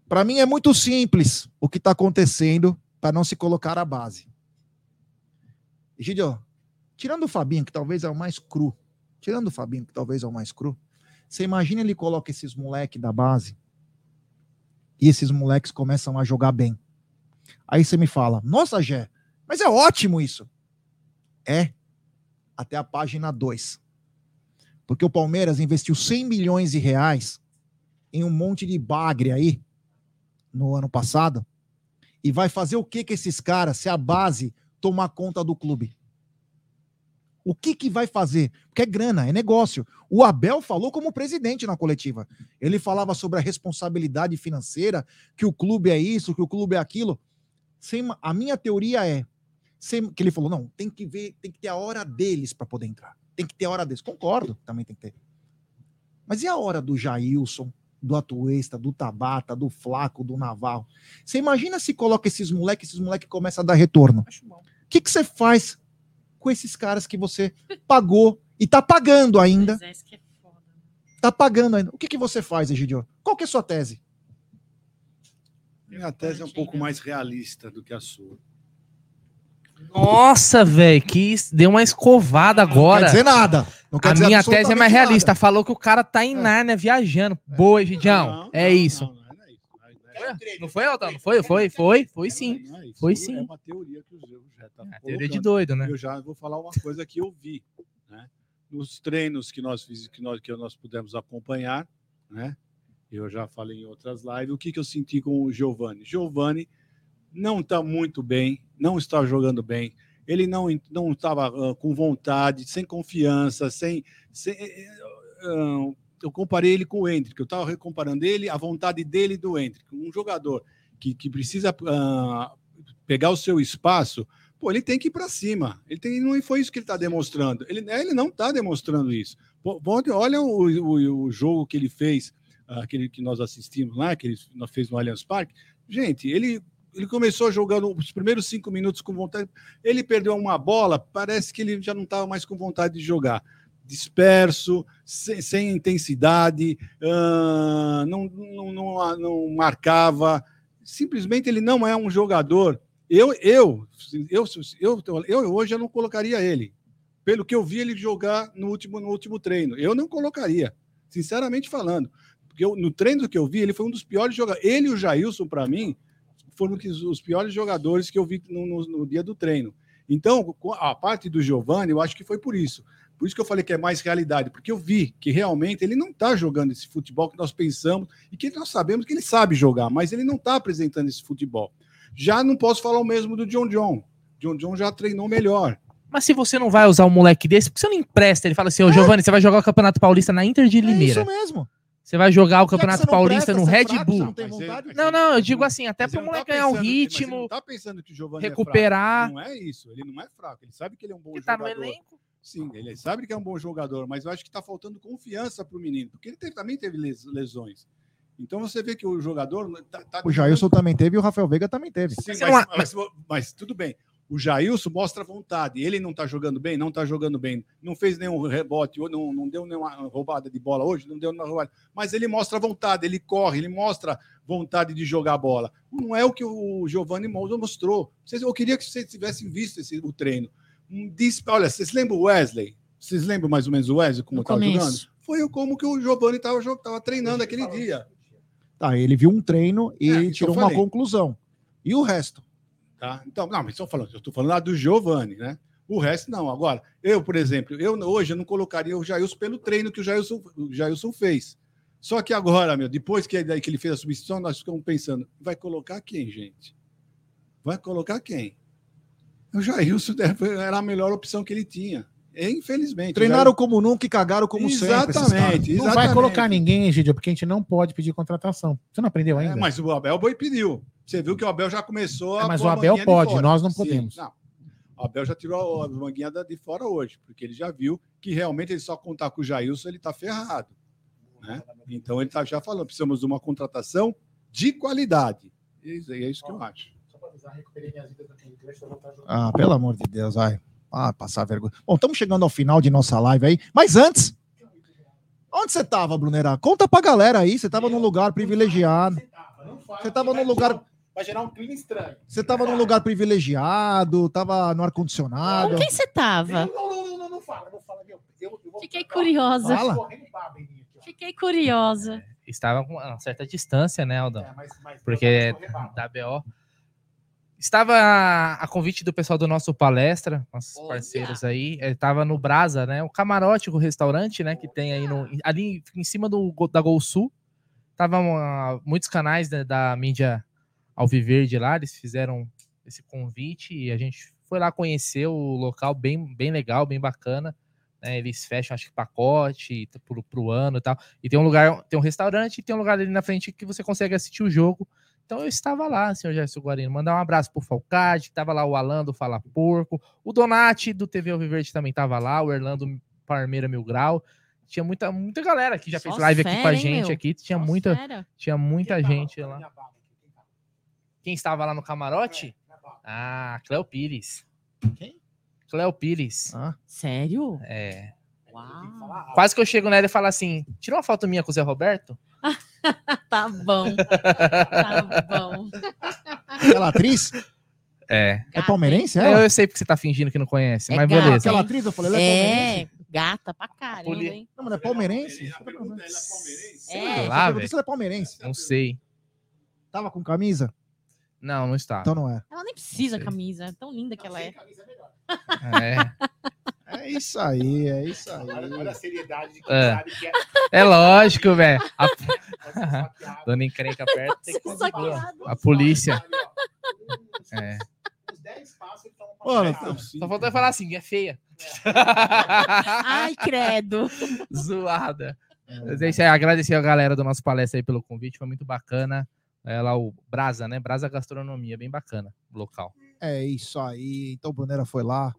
Para mim é muito simples o que está acontecendo para não se colocar a base. Egidio, tirando o Fabinho, que talvez é o mais cru, tirando o Fabinho, que talvez é o mais cru, você imagina ele coloca esses moleques da base e esses moleques começam a jogar bem. Aí você me fala, nossa, Gé, mas é ótimo isso. É, até a página 2. Porque o Palmeiras investiu 100 milhões de reais em um monte de bagre aí no ano passado e vai fazer o que com esses caras se a base tomar conta do clube? O que que vai fazer? Porque é grana, é negócio. O Abel falou como presidente na coletiva. Ele falava sobre a responsabilidade financeira, que o clube é isso, que o clube é aquilo. Sem, a minha teoria é sem, que ele falou, não, tem que ver, tem que ter a hora deles para poder entrar. Tem que ter a hora deles. Concordo, também tem que ter. Mas e a hora do Jailson, do Atuesta, do Tabata, do Flaco, do Naval? Você imagina se coloca esses moleques, esses moleques começam a dar retorno. O que, que você faz com esses caras que você pagou e tá pagando ainda? Tá pagando ainda. O que, que você faz, Egidio? Qual que é a sua tese? Minha tese é um pouco mais realista do que a sua. Nossa, velho, que deu uma escovada agora. Não quer dizer nada. Não quer a dizer minha tese é mais realista. nada. Falou que o cara tá em Nárnia viajando. Boa, Egidião. É isso. Não foi, Altão? Não foi? Foi, foi, foi sim. Foi Isso É sim. uma teoria que o Zé já tá É teoria de doido, né? Eu já vou falar uma coisa que eu vi, né? Nos treinos que nós fiz, que nós que nós pudemos acompanhar, né? Eu já falei em outras lives. O que que eu senti com o Giovani? Giovani não está muito bem, não está jogando bem. Ele não não estava ah, com vontade, sem confiança, sem, sem ah, eu comparei ele com o Hendrick. Eu estava comparando ele, a vontade dele do Hendrick. Um jogador que, que precisa ah, pegar o seu espaço, pô, ele tem que ir para cima. Ele tem, não foi isso que ele está demonstrando. Ele, ele não está demonstrando isso. Pô, olha o, o, o jogo que ele fez, ah, aquele que nós assistimos lá, que ele fez no Allianz Parque. Gente, ele, ele começou jogando os primeiros cinco minutos com vontade. Ele perdeu uma bola, parece que ele já não estava mais com vontade de jogar. Disperso, sem, sem intensidade, ah, não, não, não, não marcava. Simplesmente ele não é um jogador. Eu, eu, eu, eu, eu hoje eu não colocaria ele. Pelo que eu vi ele jogar no último, no último treino. Eu não colocaria, sinceramente falando. Porque eu, no treino que eu vi, ele foi um dos piores jogadores. Ele e o Jailson, para mim, foram os piores jogadores que eu vi no, no- no dia do treino. Então, a parte do Giovani, eu acho que foi por isso. Por isso que eu falei que é mais realidade, porque eu vi que realmente ele não está jogando esse futebol que nós pensamos e que nós sabemos que ele sabe jogar, mas ele não está apresentando esse futebol. Já não posso falar o mesmo do John John. John John já treinou melhor. Mas se você não vai usar um moleque desse, por que você não empresta? Ele fala assim, ô Giovanni, você vai jogar o Campeonato Paulista na Inter de Limeira. É isso mesmo. Você vai jogar o Campeonato Paulista presta, no é Red fraco, Bull. não vontade? Não, não, eu digo assim, até para ele o não moleque tá ganhar um mas ele ritmo, não tá pensando que o Giovani recuperar. É fraco. Não é isso, ele não é fraco. Ele sabe que ele é um bom Que tá no jogador. elenco. Sim, ele sabe que é um bom jogador, mas eu acho que está faltando confiança para o menino, porque ele teve- também teve les- lesões. Então você vê que o jogador tá, tá O Jailson também teve e o Rafael Veiga também teve. Sim, mas, mas- mas tudo bem. O Jailson mostra vontade. Ele não está jogando bem, não está jogando bem. Não fez nenhum rebote, não, não deu nenhuma roubada de bola hoje, não deu nenhuma roubada. Mas ele mostra vontade, ele corre, ele mostra vontade de jogar bola. Não é o que o Giovanni Moussa mostrou. Eu queria que vocês tivessem visto esse, o treino. Dis- Olha, vocês lembram o Wesley? Vocês lembram mais ou menos o Wesley como estava jogando? Foi como que o Giovanni estava treinando aquele dia. Tá, ele viu um treino e É, tirou uma conclusão. E o resto? Tá? Então, não, mas estou falando, eu estou falando lá do Giovanni, né? O resto não. Agora, eu, por exemplo, eu hoje eu não colocaria o Jailson pelo treino que o Jailson, o Jailson fez. Só que agora, meu, depois que, daí que ele fez a substituição, nós ficamos pensando, vai colocar quem, gente? Vai colocar quem? O Jailson era a melhor opção que ele tinha. Infelizmente. Treinaram o como nunca e cagaram como sempre. esses caras. Exatamente, Não vai colocar ninguém, Egidio, porque a gente não pode pedir contratação. Você não aprendeu ainda? É, mas o Abel Boi pediu. Você viu que o Abel já começou a. É, mas o Abel pode, nós não Sim, podemos. não. O Abel já tirou a manguinha de fora hoje, porque ele já viu que realmente ele só contar com o Jailson, ele está ferrado. né? Então ele está já falando, precisamos de uma contratação de qualidade. Isso- é isso que eu acho. Ah, pelo amor de Deus, vai. Ah, passar vergonha. Bom, estamos chegando ao final de nossa live aí. Mas antes, onde você estava, Brunerá? Conta pra galera aí. Você estava num lugar privilegiado. Você estava num lugar. Vai gerar um clima estranho. Você estava num lugar privilegiado, estava no ar-condicionado. Com quem você tava? Não, não, não, não, não fala, não fala. meu. Eu, eu vou Fiquei curiosa. Fala. Fiquei curiosa. Estava com uma certa distância, né, Aldão? É, mas- mas- Porque da BO. Estava a, a convite do pessoal do nosso palestra, nossos parceiros aí. Estava no Brasa, né? O camarote, o restaurante, né? Que tem aí no, ali em cima do, da Gol Sul. Tava uma- muitos canais né, da mídia Alviverde lá, eles fizeram esse convite e a gente foi lá conhecer o local bem, bem legal, bem bacana. né? Eles fecham, acho que pacote pro, pro ano e tal. E tem um lugar, tem um restaurante e tem um lugar ali na frente que você consegue assistir o jogo. Então eu estava lá, senhor Gerson Guarino. Mandar um abraço pro Falcade, tava lá o Alan do Fala Porco, o Donati do TV Alviverde também tava lá, o Erlando Parmeira Mil Grau. Tinha muita, muita galera que já Só fez live aqui com a fera, gente meu? aqui. Tinha Só muita, fera. tinha muita gente lá. Quem estava lá no camarote? Ah, Cléo Pires. Quem? Cléo Pires. Sério? É. Uau. Quase que eu chego nela e falo assim: tira uma foto minha com o Zé Roberto? [LAUGHS] Tá bom. Tá bom. Aquela atriz? É. É palmeirense? Eu, Ela? eu sei porque você tá fingindo que não conhece, É mas gata, beleza. Aquela atriz, eu falei, ela é É, palmeirense? gata pra caramba, Poli- hein? Não, mas é palmeirense? Sei É. lá, Eu velho. se ela é palmeirense. Não sei. Tava com camisa? Não, não está. Então não é. Ela nem precisa camisa, é tão linda que ela é. É. É isso aí, é isso aí. Olha, olha a seriedade de quem É. sabe que é. É lógico, velho. A... Dona encrenca perto. tem que. A polícia. É. Mano, Só faltou falar assim, é feia. [LAUGHS] Ai, credo. [LAUGHS] Zoada. Mas é isso aí, agradecer a galera do nosso palestra aí pelo convite, foi muito bacana. É lá o Brasa, né? Brasa Gastronomia, bem bacana o local. É isso aí. Então o Brunera foi lá.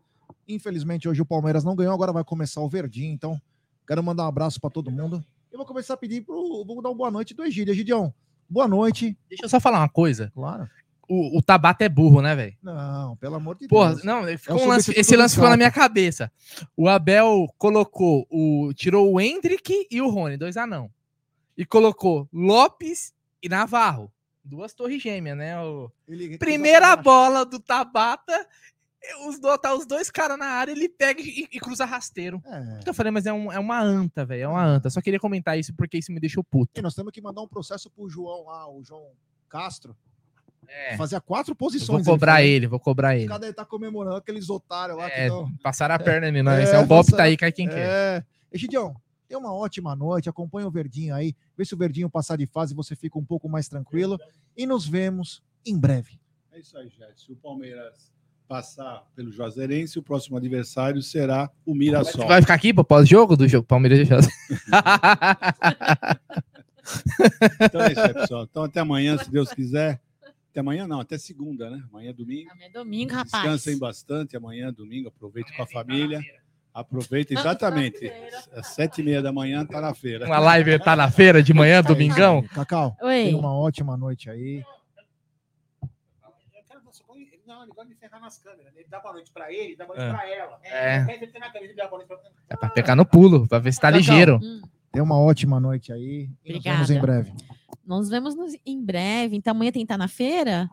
Infelizmente hoje o Palmeiras não ganhou, agora vai começar o Verdinho. Então quero mandar um abraço para todo mundo. Eu vou começar a pedir pro. Vou dar uma boa noite do Egídio. Egidião, boa noite. Deixa eu só falar uma coisa. Claro. O, o Tabata é burro, né, velho? Não, pelo amor de Porra, Deus. não, É um lance- esse lance ficou na minha cabeça. O Abel colocou o. Tirou o Hendrick e o Rony, dois anão. E colocou Lopes e Navarro. Duas torres gêmeas, né? O... Ele- Primeira bola do Tabata, os, tá os dois caras na área, ele pega e, e cruza rasteiro. É. Então eu falei, mas é, um- é uma anta, velho. É uma anta. Só queria comentar isso porque isso me deixou puto. E nós temos que mandar um processo pro João lá, o João Castro. É. Fazia quatro Eu posições. vou cobrar falou. ele, vou cobrar ele. Cada ele tá comemorando aqueles otários lá É, que não. passaram a perna em nós. É, o golpe tá aí, cai quem quer. É. Egidião, tenha uma ótima noite. Acompanha o Verdinho aí. Vê se o Verdinho passar de fase você fica um pouco mais tranquilo. E nos vemos em breve. É isso aí, gente. Se o Palmeiras passar pelo Juazeirense, o próximo adversário será o Mirassol. Vai ficar aqui pro pós-jogo do jogo Palmeiras e Chelsea? [LAUGHS] Então é isso aí, pessoal. Então até amanhã, se Deus quiser. Até amanhã não, até segunda, né? Amanhã é domingo. É domingo, rapaz. Descansem bastante amanhã, domingo. Aproveite com a família. Aproveita exatamente. Às sete e meia da manhã tá na feira. Uma live tá na feira de manhã, domingão? Cacau, Oi. tenha uma ótima noite aí. Não, ele gosta de ferrar nas câmeras. Ele dá boa noite pra ele, dá boa noite É. pra ela. É. Ao invés de ele ter na câmera, ele dá boa noite pra É pra pegar no pulo, pra ver se tá ligeiro. Tenha uma ótima noite aí. E nos vemos Obrigada. em breve. Nos vemos nos- em breve. Então amanhã tem que estar na feira?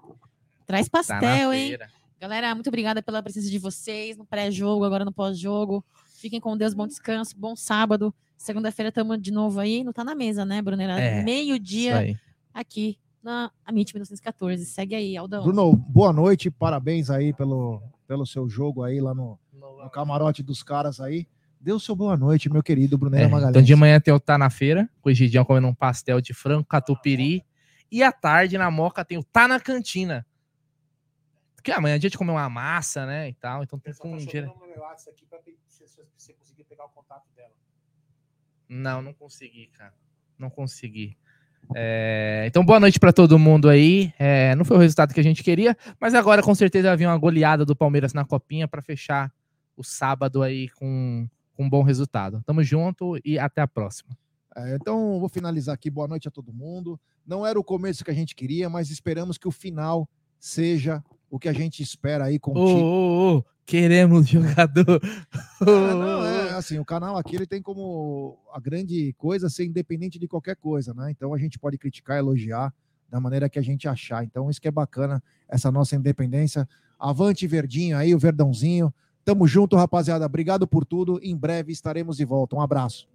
Traz Tá pastel, na hein? feira. Galera, muito obrigada pela presença de vocês no pré-jogo, agora no pós-jogo. Fiquem com Deus, bom descanso, bom sábado. Segunda-feira estamos de novo aí. Não tá na mesa, né, Brunera? É, Meio-dia aqui na Amit 1914. Segue aí, Aldão. Bruno, boa noite. Parabéns aí pelo, pelo seu jogo aí lá no, no camarote dos caras aí. Dê o seu boa noite, meu querido Brunera É, Magalhães. então de manhã tem o Tá na Feira, com o Gidião comendo um pastel de frango catupiry. E à tarde, na Moca, tem o Tá na Cantina. Porque amanhã é dia de comer uma massa, né, e tal. Então tem com... gera- meu WhatsApp aqui pra se você conseguir pegar o contato dela. Não, não consegui, cara. Não consegui. É, então, boa noite para todo mundo aí. É, não foi o resultado que a gente queria, mas agora com certeza havia uma goleada do Palmeiras na copinha para fechar o sábado aí com, com um bom resultado. Tamo junto e até a próxima. É, então, vou finalizar aqui. Boa noite a todo mundo. Não era o começo que a gente queria, mas esperamos que o final seja o que a gente espera aí com o Ô, time. ô, ô, queremos jogador. [LAUGHS] É, não, [LAUGHS] é assim, o canal aqui ele tem como a grande coisa ser independente de qualquer coisa, né? Então a gente pode criticar, elogiar da maneira que a gente achar. Então isso que é bacana, essa nossa independência. Avante Verdinho aí, o Verdãozinho. Tamo junto, rapaziada. Obrigado por tudo. Em breve estaremos de volta. Um abraço.